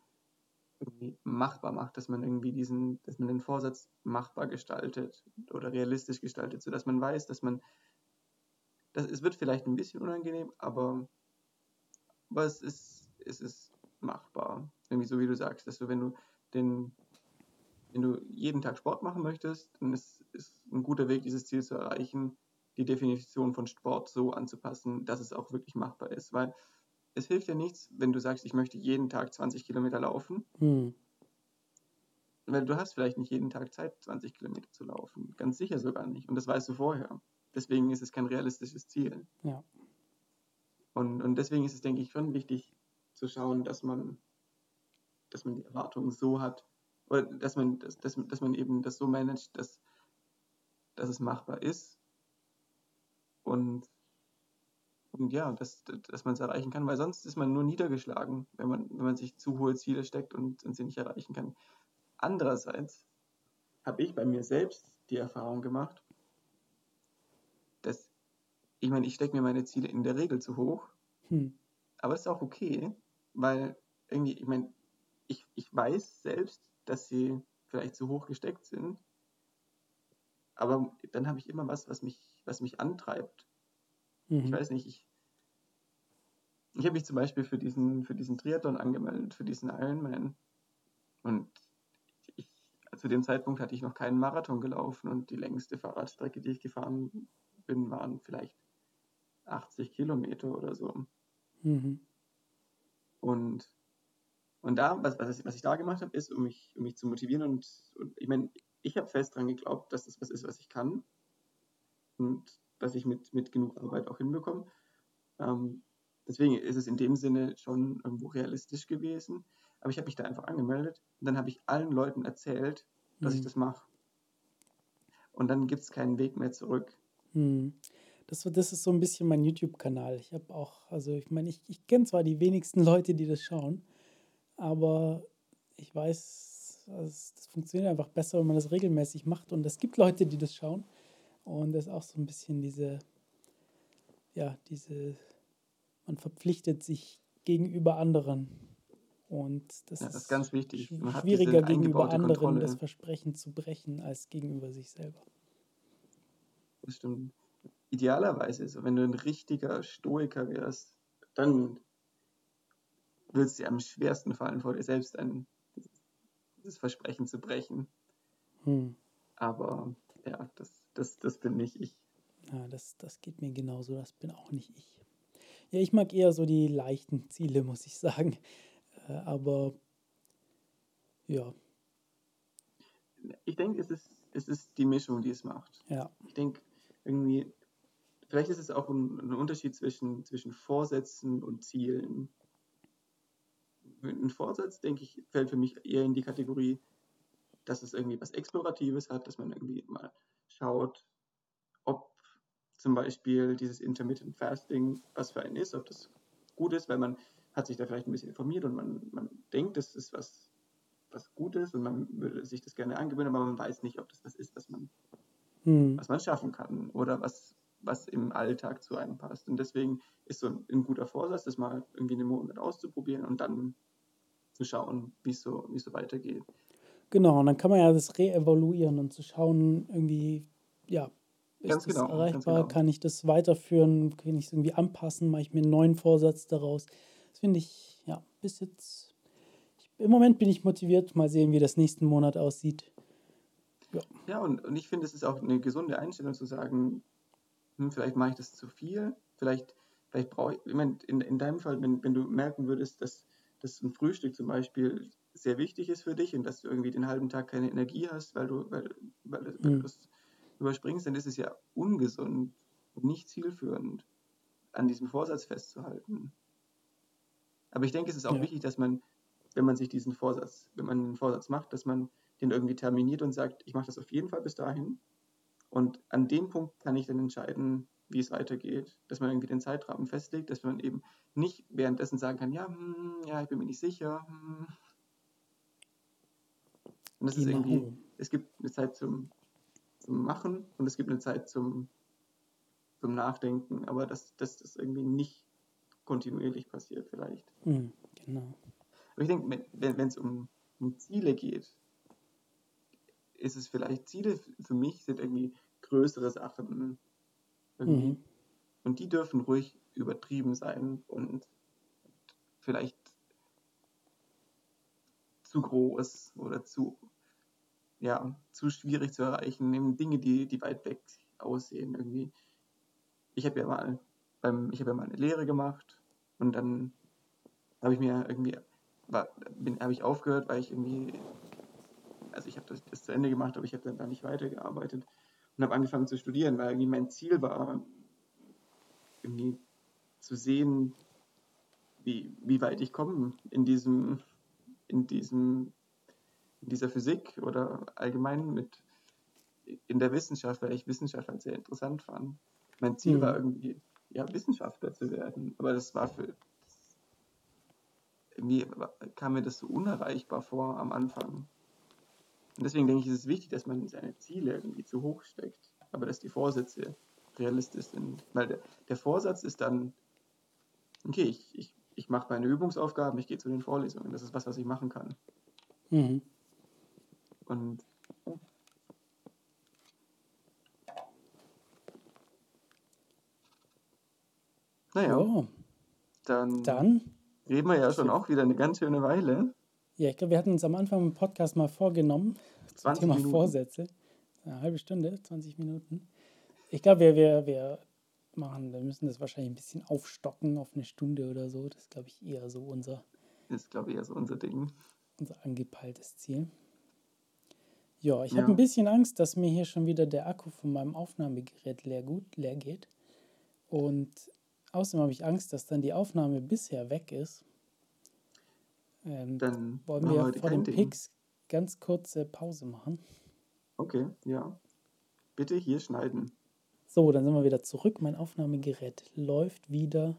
irgendwie machbar macht, dass man irgendwie diesen, dass man den Vorsatz machbar gestaltet oder realistisch gestaltet, sodass man weiß, dass man, dass, es wird vielleicht ein bisschen unangenehm, aber, aber es ist, es ist machbar. Irgendwie so wie du sagst, dass du, wenn du den, wenn du jeden Tag Sport machen möchtest, dann ist, ist ein guter Weg, dieses Ziel zu erreichen, die Definition von Sport so anzupassen, dass es auch wirklich machbar ist. Weil es hilft ja nichts, wenn du sagst, ich möchte jeden Tag 20 Kilometer laufen, hm. weil du hast vielleicht nicht jeden Tag Zeit, 20 Kilometer zu laufen. Ganz sicher sogar nicht. Und das weißt du vorher. Deswegen ist es kein realistisches Ziel. ja, Und, und deswegen ist es, denke ich, schon wichtig zu schauen, dass man, dass man die Erwartungen so hat, oder dass man, dass, dass, dass man eben das so managt, dass, dass es machbar ist. Und, und ja, dass, dass man es erreichen kann, weil sonst ist man nur niedergeschlagen, wenn man, wenn man sich zu hohe Ziele steckt und, und sie nicht erreichen kann. Andererseits habe ich bei mir selbst die Erfahrung gemacht, dass, ich meine, ich stecke mir meine Ziele in der Regel zu hoch, hm. aber es ist auch okay, weil irgendwie, ich meine, ich, ich weiß selbst, dass sie vielleicht zu hoch gesteckt sind, aber dann habe ich immer was, was mich, was mich antreibt. Ich Mhm. weiß nicht, ich, ich habe mich zum Beispiel für diesen, für diesen Triathlon angemeldet, für diesen Ironman. Und ich, zu dem Zeitpunkt hatte ich noch keinen Marathon gelaufen und die längste Fahrradstrecke, die ich gefahren bin, waren vielleicht 80 Kilometer oder so. Mhm. Und, und da, was, was, was ich da gemacht habe, ist, um mich, um mich zu motivieren und, und ich meine, ich habe fest daran geglaubt, dass das was ist, was ich kann und dass ich mit, mit genug Arbeit auch hinbekomme. Ähm, deswegen ist es in dem Sinne schon irgendwo realistisch gewesen. Aber ich habe mich da einfach angemeldet und dann habe ich allen Leuten erzählt, dass mhm. ich das mache. Und dann gibt es keinen Weg mehr zurück. Mhm. Das, das ist so ein bisschen mein YouTube-Kanal. Ich habe auch, also ich meine, ich, ich kenne zwar die wenigsten Leute, die das schauen, aber ich weiß, also das funktioniert einfach besser, wenn man das regelmäßig macht. Und es gibt Leute, die das schauen. Und das ist auch so ein bisschen diese, ja, diese, man verpflichtet sich gegenüber anderen. Und das, ja, das ist ganz wichtig. schwieriger gegenüber anderen, Kontrolle. das Versprechen zu brechen, als gegenüber sich selber. Das stimmt. Idealerweise, so, wenn du ein richtiger Stoiker wärst, dann würde es dir am schwersten fallen, vor dir selbst ein dieses Versprechen zu brechen. Hm. Aber ja, das das, das bin nicht ich. Ja, das, das geht mir genauso. Das bin auch nicht ich. Ja, ich mag eher so die leichten Ziele, muss ich sagen. Äh, aber ja. Ich denke, es ist, es ist die Mischung, die es macht. Ja. Ich denke, irgendwie, vielleicht ist es auch ein, ein Unterschied zwischen, zwischen Vorsätzen und Zielen. Ein Vorsatz, denke ich, fällt für mich eher in die Kategorie, dass es irgendwie was Exploratives hat, dass man irgendwie mal schaut, ob zum Beispiel dieses Intermittent Fasting was für einen ist, ob das gut ist, weil man hat sich da vielleicht ein bisschen informiert und man, man denkt, das ist was, was gut ist und man würde sich das gerne angewöhnen, aber man weiß nicht, ob das was ist, was man, hm. was man schaffen kann oder was, was im Alltag zu einem passt. Und deswegen ist so ein, ein guter Vorsatz, das mal irgendwie einen Monat auszuprobieren und dann zu schauen, wie es so, so weitergeht. Genau, und dann kann man ja das reevaluieren und zu schauen, irgendwie, ja, ist ganz das genau, erreichbar? Genau. Kann ich das weiterführen? Kann ich es irgendwie anpassen? Mache ich mir einen neuen Vorsatz daraus? Das finde ich, ja, bis jetzt. Ich, Im Moment bin ich motiviert. Mal sehen, wie das nächsten Monat aussieht. Ja, ja und, und ich finde, es ist auch eine gesunde Einstellung zu sagen, hm, vielleicht mache ich das zu viel. Vielleicht, vielleicht brauche ich, ich meine, in, in deinem Fall, wenn, wenn du merken würdest, dass, dass ein Frühstück zum Beispiel sehr wichtig ist für dich und dass du irgendwie den halben Tag keine Energie hast, weil du, weil, weil, weil mhm. du das überspringst, dann ist es ja ungesund und nicht zielführend, an diesem Vorsatz festzuhalten. Aber ich denke, es ist auch ja. wichtig, dass man, wenn man sich diesen Vorsatz, wenn man einen Vorsatz macht, dass man den irgendwie terminiert und sagt, ich mache das auf jeden Fall bis dahin. Und an dem Punkt kann ich dann entscheiden, wie es weitergeht. Dass man irgendwie den Zeitrahmen festlegt, dass man eben nicht währenddessen sagen kann, ja, hm, ja, ich bin mir nicht sicher, hm, und das genau. ist irgendwie, es gibt eine Zeit zum, zum Machen und es gibt eine Zeit zum, zum Nachdenken, aber dass das, das irgendwie nicht kontinuierlich passiert vielleicht. Mhm, genau. Aber ich denke, wenn es um, um Ziele geht, ist es vielleicht, Ziele für mich sind irgendwie größere Sachen. Mhm. Und die dürfen ruhig übertrieben sein und vielleicht zu groß oder zu ja, zu schwierig zu erreichen, nehmen Dinge, die, die weit weg aussehen irgendwie. Ich habe ja mal beim, ich habe ja mal eine Lehre gemacht und dann habe ich mir irgendwie, habe ich aufgehört, weil ich irgendwie, also ich habe das, das, zu Ende gemacht, aber ich habe dann da nicht weitergearbeitet und habe angefangen zu studieren, weil irgendwie mein Ziel war, irgendwie zu sehen, wie, wie weit ich komme in diesem, in diesem in dieser Physik oder allgemein mit in der Wissenschaft, weil ich Wissenschaft halt sehr interessant fand. Mein Ziel mhm. war irgendwie, ja, Wissenschaftler zu werden, aber das war für irgendwie kam mir das so unerreichbar vor am Anfang. Und deswegen denke ich, ist es wichtig, dass man seine Ziele irgendwie zu hoch steckt, aber dass die Vorsätze realistisch sind. Weil der, der Vorsatz ist dann, okay, ich, ich, ich mache meine Übungsaufgaben, ich gehe zu den Vorlesungen, das ist was, was ich machen kann. Mhm. Und naja. Oh. Dann, Dann, reden wir ja schon auch wieder eine ganz schöne Weile. Ja, ich glaube, wir hatten uns am Anfang im Podcast mal vorgenommen, zum 20 Thema Minuten. Vorsätze. Eine halbe Stunde, 20 Minuten. Ich glaube, wir, wir, wir machen, wir müssen das wahrscheinlich ein bisschen aufstocken auf eine Stunde oder so. Das ist, glaube ich, eher so unser, Ist, glaube ich, eher so unser Ding. unser angepeiltes Ziel. Ja, ich Ja. habe ein bisschen Angst, dass mir hier schon wieder der Akku von meinem Aufnahmegerät leer, gut, leer geht. Und außerdem habe ich Angst, dass dann die Aufnahme bisher weg ist. Ähm, Dann wollen wir wir vor den. Picks ganz kurze Pause machen. Okay, ja. Bitte hier schneiden. So, dann sind wir wieder zurück. Mein Aufnahmegerät läuft wieder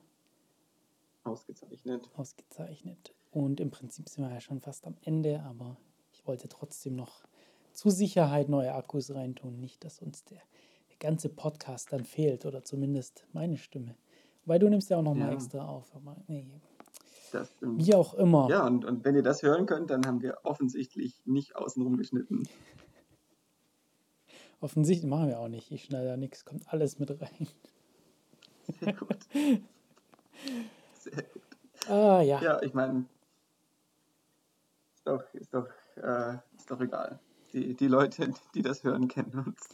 Ausgezeichnet. ausgezeichnet. Und im Prinzip sind wir ja schon fast am Ende, aber ich wollte trotzdem noch zur Sicherheit neue Akkus reintun. Nicht, dass uns der, der ganze Podcast dann fehlt oder zumindest meine Stimme. Weil du nimmst ja auch nochmal Ja. extra auf. Aber nee, Das stimmt. wie auch immer. Ja, und, und wenn ihr das hören könnt, dann haben wir offensichtlich nicht außenrum geschnitten. Offensichtlich machen wir auch nicht. Ich schneide da nichts, kommt alles mit rein. Sehr gut. Sehr gut. Ah ja. Ja, ich meine, ist doch, ist doch, äh, ist doch egal. Die, die Leute, die das hören, kennen uns.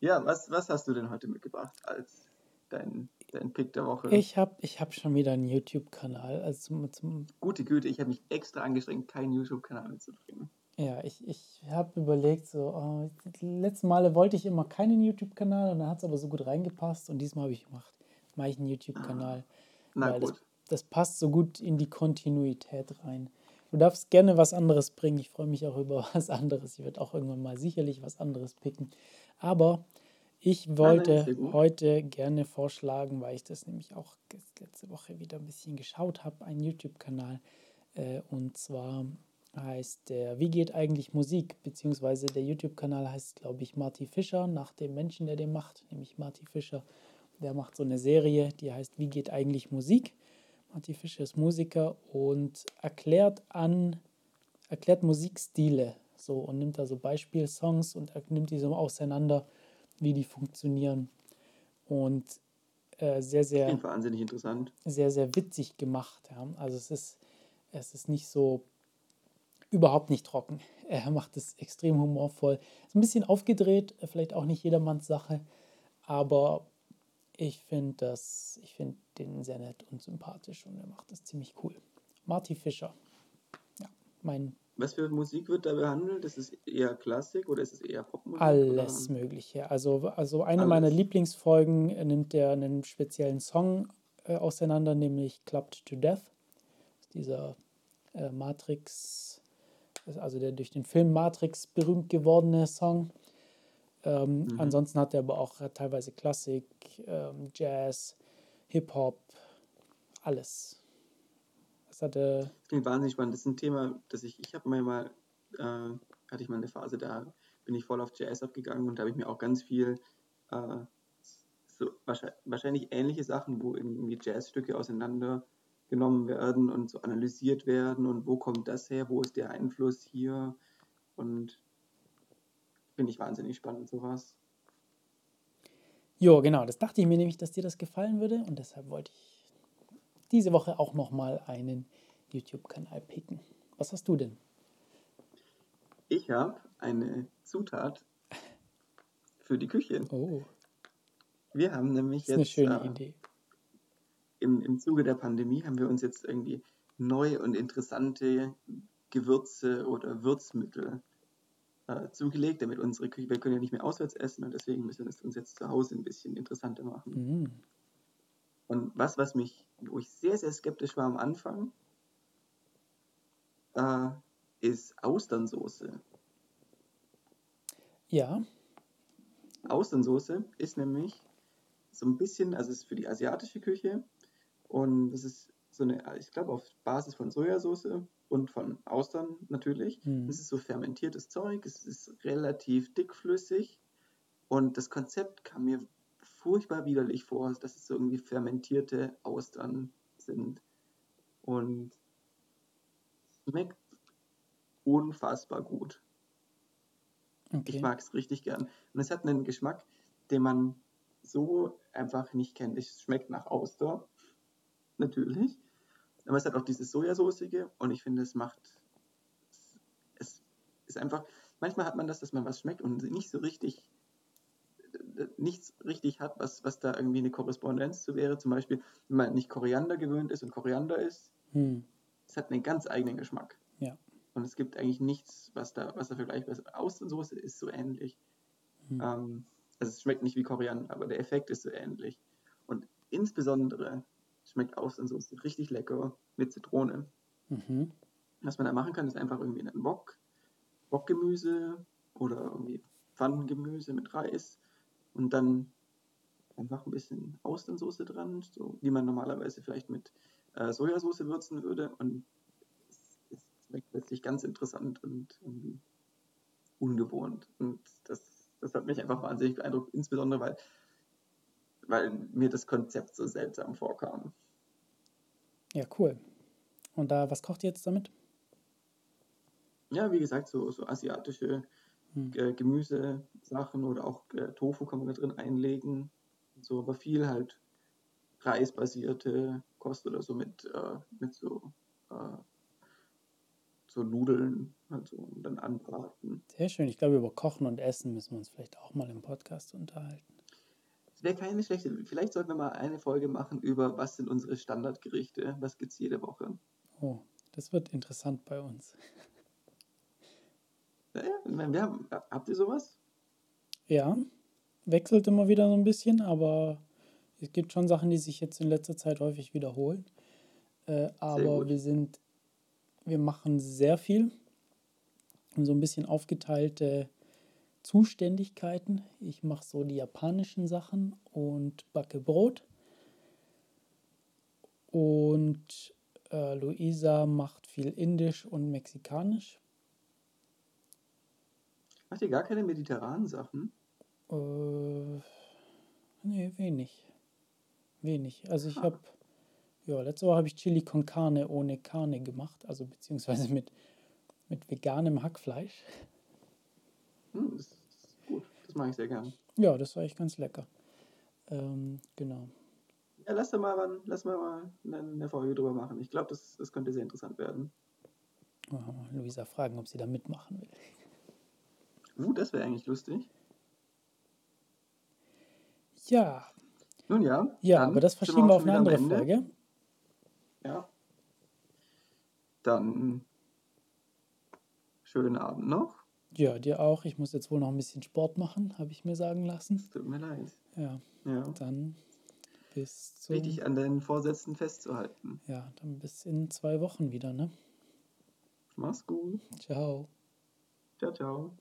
Ja, was, was hast du denn heute mitgebracht als dein, dein Pick der Woche? Ich habe ich hab schon wieder einen YouTube-Kanal. Also zum, zum, Gute Güte, ich habe mich extra angestrengt, keinen YouTube-Kanal mitzubringen. ja, ich, ich habe überlegt, so, oh, die letzten Male wollte ich immer keinen YouTube-Kanal und dann hat es aber so gut reingepasst und diesmal habe ich gemacht, mache ich einen YouTube-Kanal. Na weil das, gut. das passt so gut in die Kontinuität rein. Du darfst gerne was anderes bringen. Ich freue mich auch über was anderes. Ich werde auch irgendwann mal sicherlich was anderes picken. Aber ich wollte heute gerne vorschlagen, weil ich das nämlich auch letzte Woche wieder ein bisschen geschaut habe, einen YouTube-Kanal. Äh, und zwar heißt der Wie geht eigentlich Musik? Beziehungsweise der YouTube-Kanal heißt, glaube ich, Marty Fischer, nach dem Menschen, der den macht, nämlich Marty Fischer. Der macht so eine Serie, die heißt Wie geht eigentlich Musik? Marty Fischer ist Musiker und erklärt an, erklärt Musikstile so und nimmt da so Beispielsongs und er nimmt die so auseinander, wie die funktionieren. Und äh, sehr, sehr wahnsinnig interessant. sehr, sehr witzig gemacht. Ja. Also es ist, es ist nicht so überhaupt nicht trocken. Er macht es extrem humorvoll. Ist ein bisschen aufgedreht, vielleicht auch nicht jedermanns Sache, aber ich finde das, ich finde den sehr nett und sympathisch und er macht das ziemlich cool. Marty Fischer. Ja, mein Was für Musik wird da behandelt? Ist es eher Klassik oder ist es eher Popmusik? Alles Oder? Mögliche. Also, also eine meiner Alles. Lieblingsfolgen äh, nimmt er einen speziellen Song äh, auseinander, nämlich Clubbed to Death. Dieser äh, Matrix, also der durch den Film Matrix berühmt gewordene Song. Ähm, Mhm. Ansonsten hat er aber auch teilweise Klassik, ähm, Jazz, Hip-Hop, alles. Das hat er. Das klingt wahnsinnig spannend. Das ist ein Thema, das ich, ich habe mir mal, äh, hatte ich mal eine Phase, da bin ich voll auf Jazz abgegangen und da habe ich mir auch ganz viel, äh, so wahrscheinlich, wahrscheinlich ähnliche Sachen, wo irgendwie Jazzstücke auseinandergenommen werden und so analysiert werden und wo kommt das her, wo ist der Einfluss hier und finde ich wahnsinnig spannend, sowas. Jo, genau, das dachte ich mir nämlich, dass dir das gefallen würde und deshalb wollte ich diese Woche auch nochmal einen YouTube-Kanal picken. Was hast du denn? Ich habe eine Zutat für die Küche. Oh, Wir haben nämlich das ist eine jetzt schöne äh, Idee. im, im Zuge der Pandemie haben wir uns jetzt irgendwie neue und interessante Gewürze oder Würzmittel äh, zugelegt, damit unsere Küche, wir können ja nicht mehr auswärts essen und deswegen müssen wir es uns jetzt zu Hause ein bisschen interessanter machen. Mm. Und was, was mich, wo ich sehr, sehr skeptisch war am Anfang, äh, ist Austernsoße. Ja, Austernsoße ist nämlich so ein bisschen, also es ist für die asiatische Küche und es ist so eine, ich glaube auf Basis von Sojasauce und von Austern natürlich. Mhm. Es ist so fermentiertes Zeug, es ist relativ dickflüssig und das Konzept kam mir furchtbar widerlich vor, dass es so irgendwie fermentierte Austern sind und schmeckt unfassbar gut. Ich okay. mag es richtig gern. Und es hat einen Geschmack, den man so einfach nicht kenne. Es schmeckt nach Auster, natürlich. Aber es hat auch dieses Sojasoßige und ich finde, es macht, es ist einfach, manchmal hat man das, dass man was schmeckt und nicht so richtig, nichts richtig hat, was, was da irgendwie eine Korrespondenz zu wäre. Zum Beispiel, wenn man nicht Koriander gewöhnt ist und Koriander ist, hm. es hat einen ganz eigenen Geschmack. Ja. Und es gibt eigentlich nichts, was da, was da vergleichbar ist. Austernsoße ist so ähnlich. Hm. Ähm, also es schmeckt nicht wie Koriander, aber der Effekt ist so ähnlich. Und insbesondere schmeckt Austernsoße richtig lecker mit Zitrone. Mhm. Was man da machen kann, ist einfach irgendwie einen Wok, Wokgemüse oder irgendwie Pfannengemüse mit Reis und dann einfach ein bisschen Austernsoße dran, so wie man normalerweise vielleicht mit äh, Sojasauce würzen würde. Und es, schmeckt plötzlich ganz interessant und irgendwie ungewohnt. Und das das hat mich einfach wahnsinnig beeindruckt, insbesondere weil, weil mir das Konzept so seltsam vorkam. Ja, cool. Und da, was kocht ihr jetzt damit? Ja, wie gesagt, so, so asiatische hm. äh, Gemüsesachen oder auch äh, Tofu kann man da drin einlegen. So, aber viel halt reisbasierte Kost oder so mit, äh, mit so äh, so Nudeln also, und dann anbraten. Sehr schön. Ich glaube, über Kochen und Essen müssen wir uns vielleicht auch mal im Podcast unterhalten. Das wäre keine schlechte. Vielleicht sollten wir mal eine Folge machen über, was sind unsere Standardgerichte, was gibt es jede Woche. Oh, das wird interessant bei uns. Ja, wir haben, habt ihr sowas? Ja, wechselt immer wieder so ein bisschen, aber es gibt schon Sachen, die sich jetzt in letzter Zeit häufig wiederholen. Äh, aber wir sind wir machen sehr viel. So ein bisschen aufgeteilte Zuständigkeiten. Ich mache so die japanischen Sachen und backe Brot. Und äh, Luisa macht viel Indisch und Mexikanisch. Macht ihr gar keine mediterranen Sachen? Äh, nee, wenig. Wenig. Also ich ah. habe ja, letzte Woche habe ich Chili con Carne ohne Carne gemacht, also beziehungsweise mit, mit veganem Hackfleisch. Hm, das ist gut, das mache ich sehr gern. Ja, das war echt ganz lecker. Ähm, genau. Ja, lass da mal, lass mal, eine Folge drüber machen. Ich glaube, das, das könnte sehr interessant werden. Luisa fragen, ob sie da mitmachen will. Uh, das wäre eigentlich lustig. Ja. Nun ja. Ja, aber das verschieben wir auf eine andere Folge. Ja. Dann schönen Abend noch. Ja, dir auch. Ich muss jetzt wohl noch ein bisschen Sport machen, habe ich mir sagen lassen. Tut mir leid. Ja. ja. Dann bis zum. Wichtig an deinen Vorsätzen festzuhalten. Ja, dann bis in zwei Wochen wieder, ne? Mach's gut. Ciao. Ciao, ciao.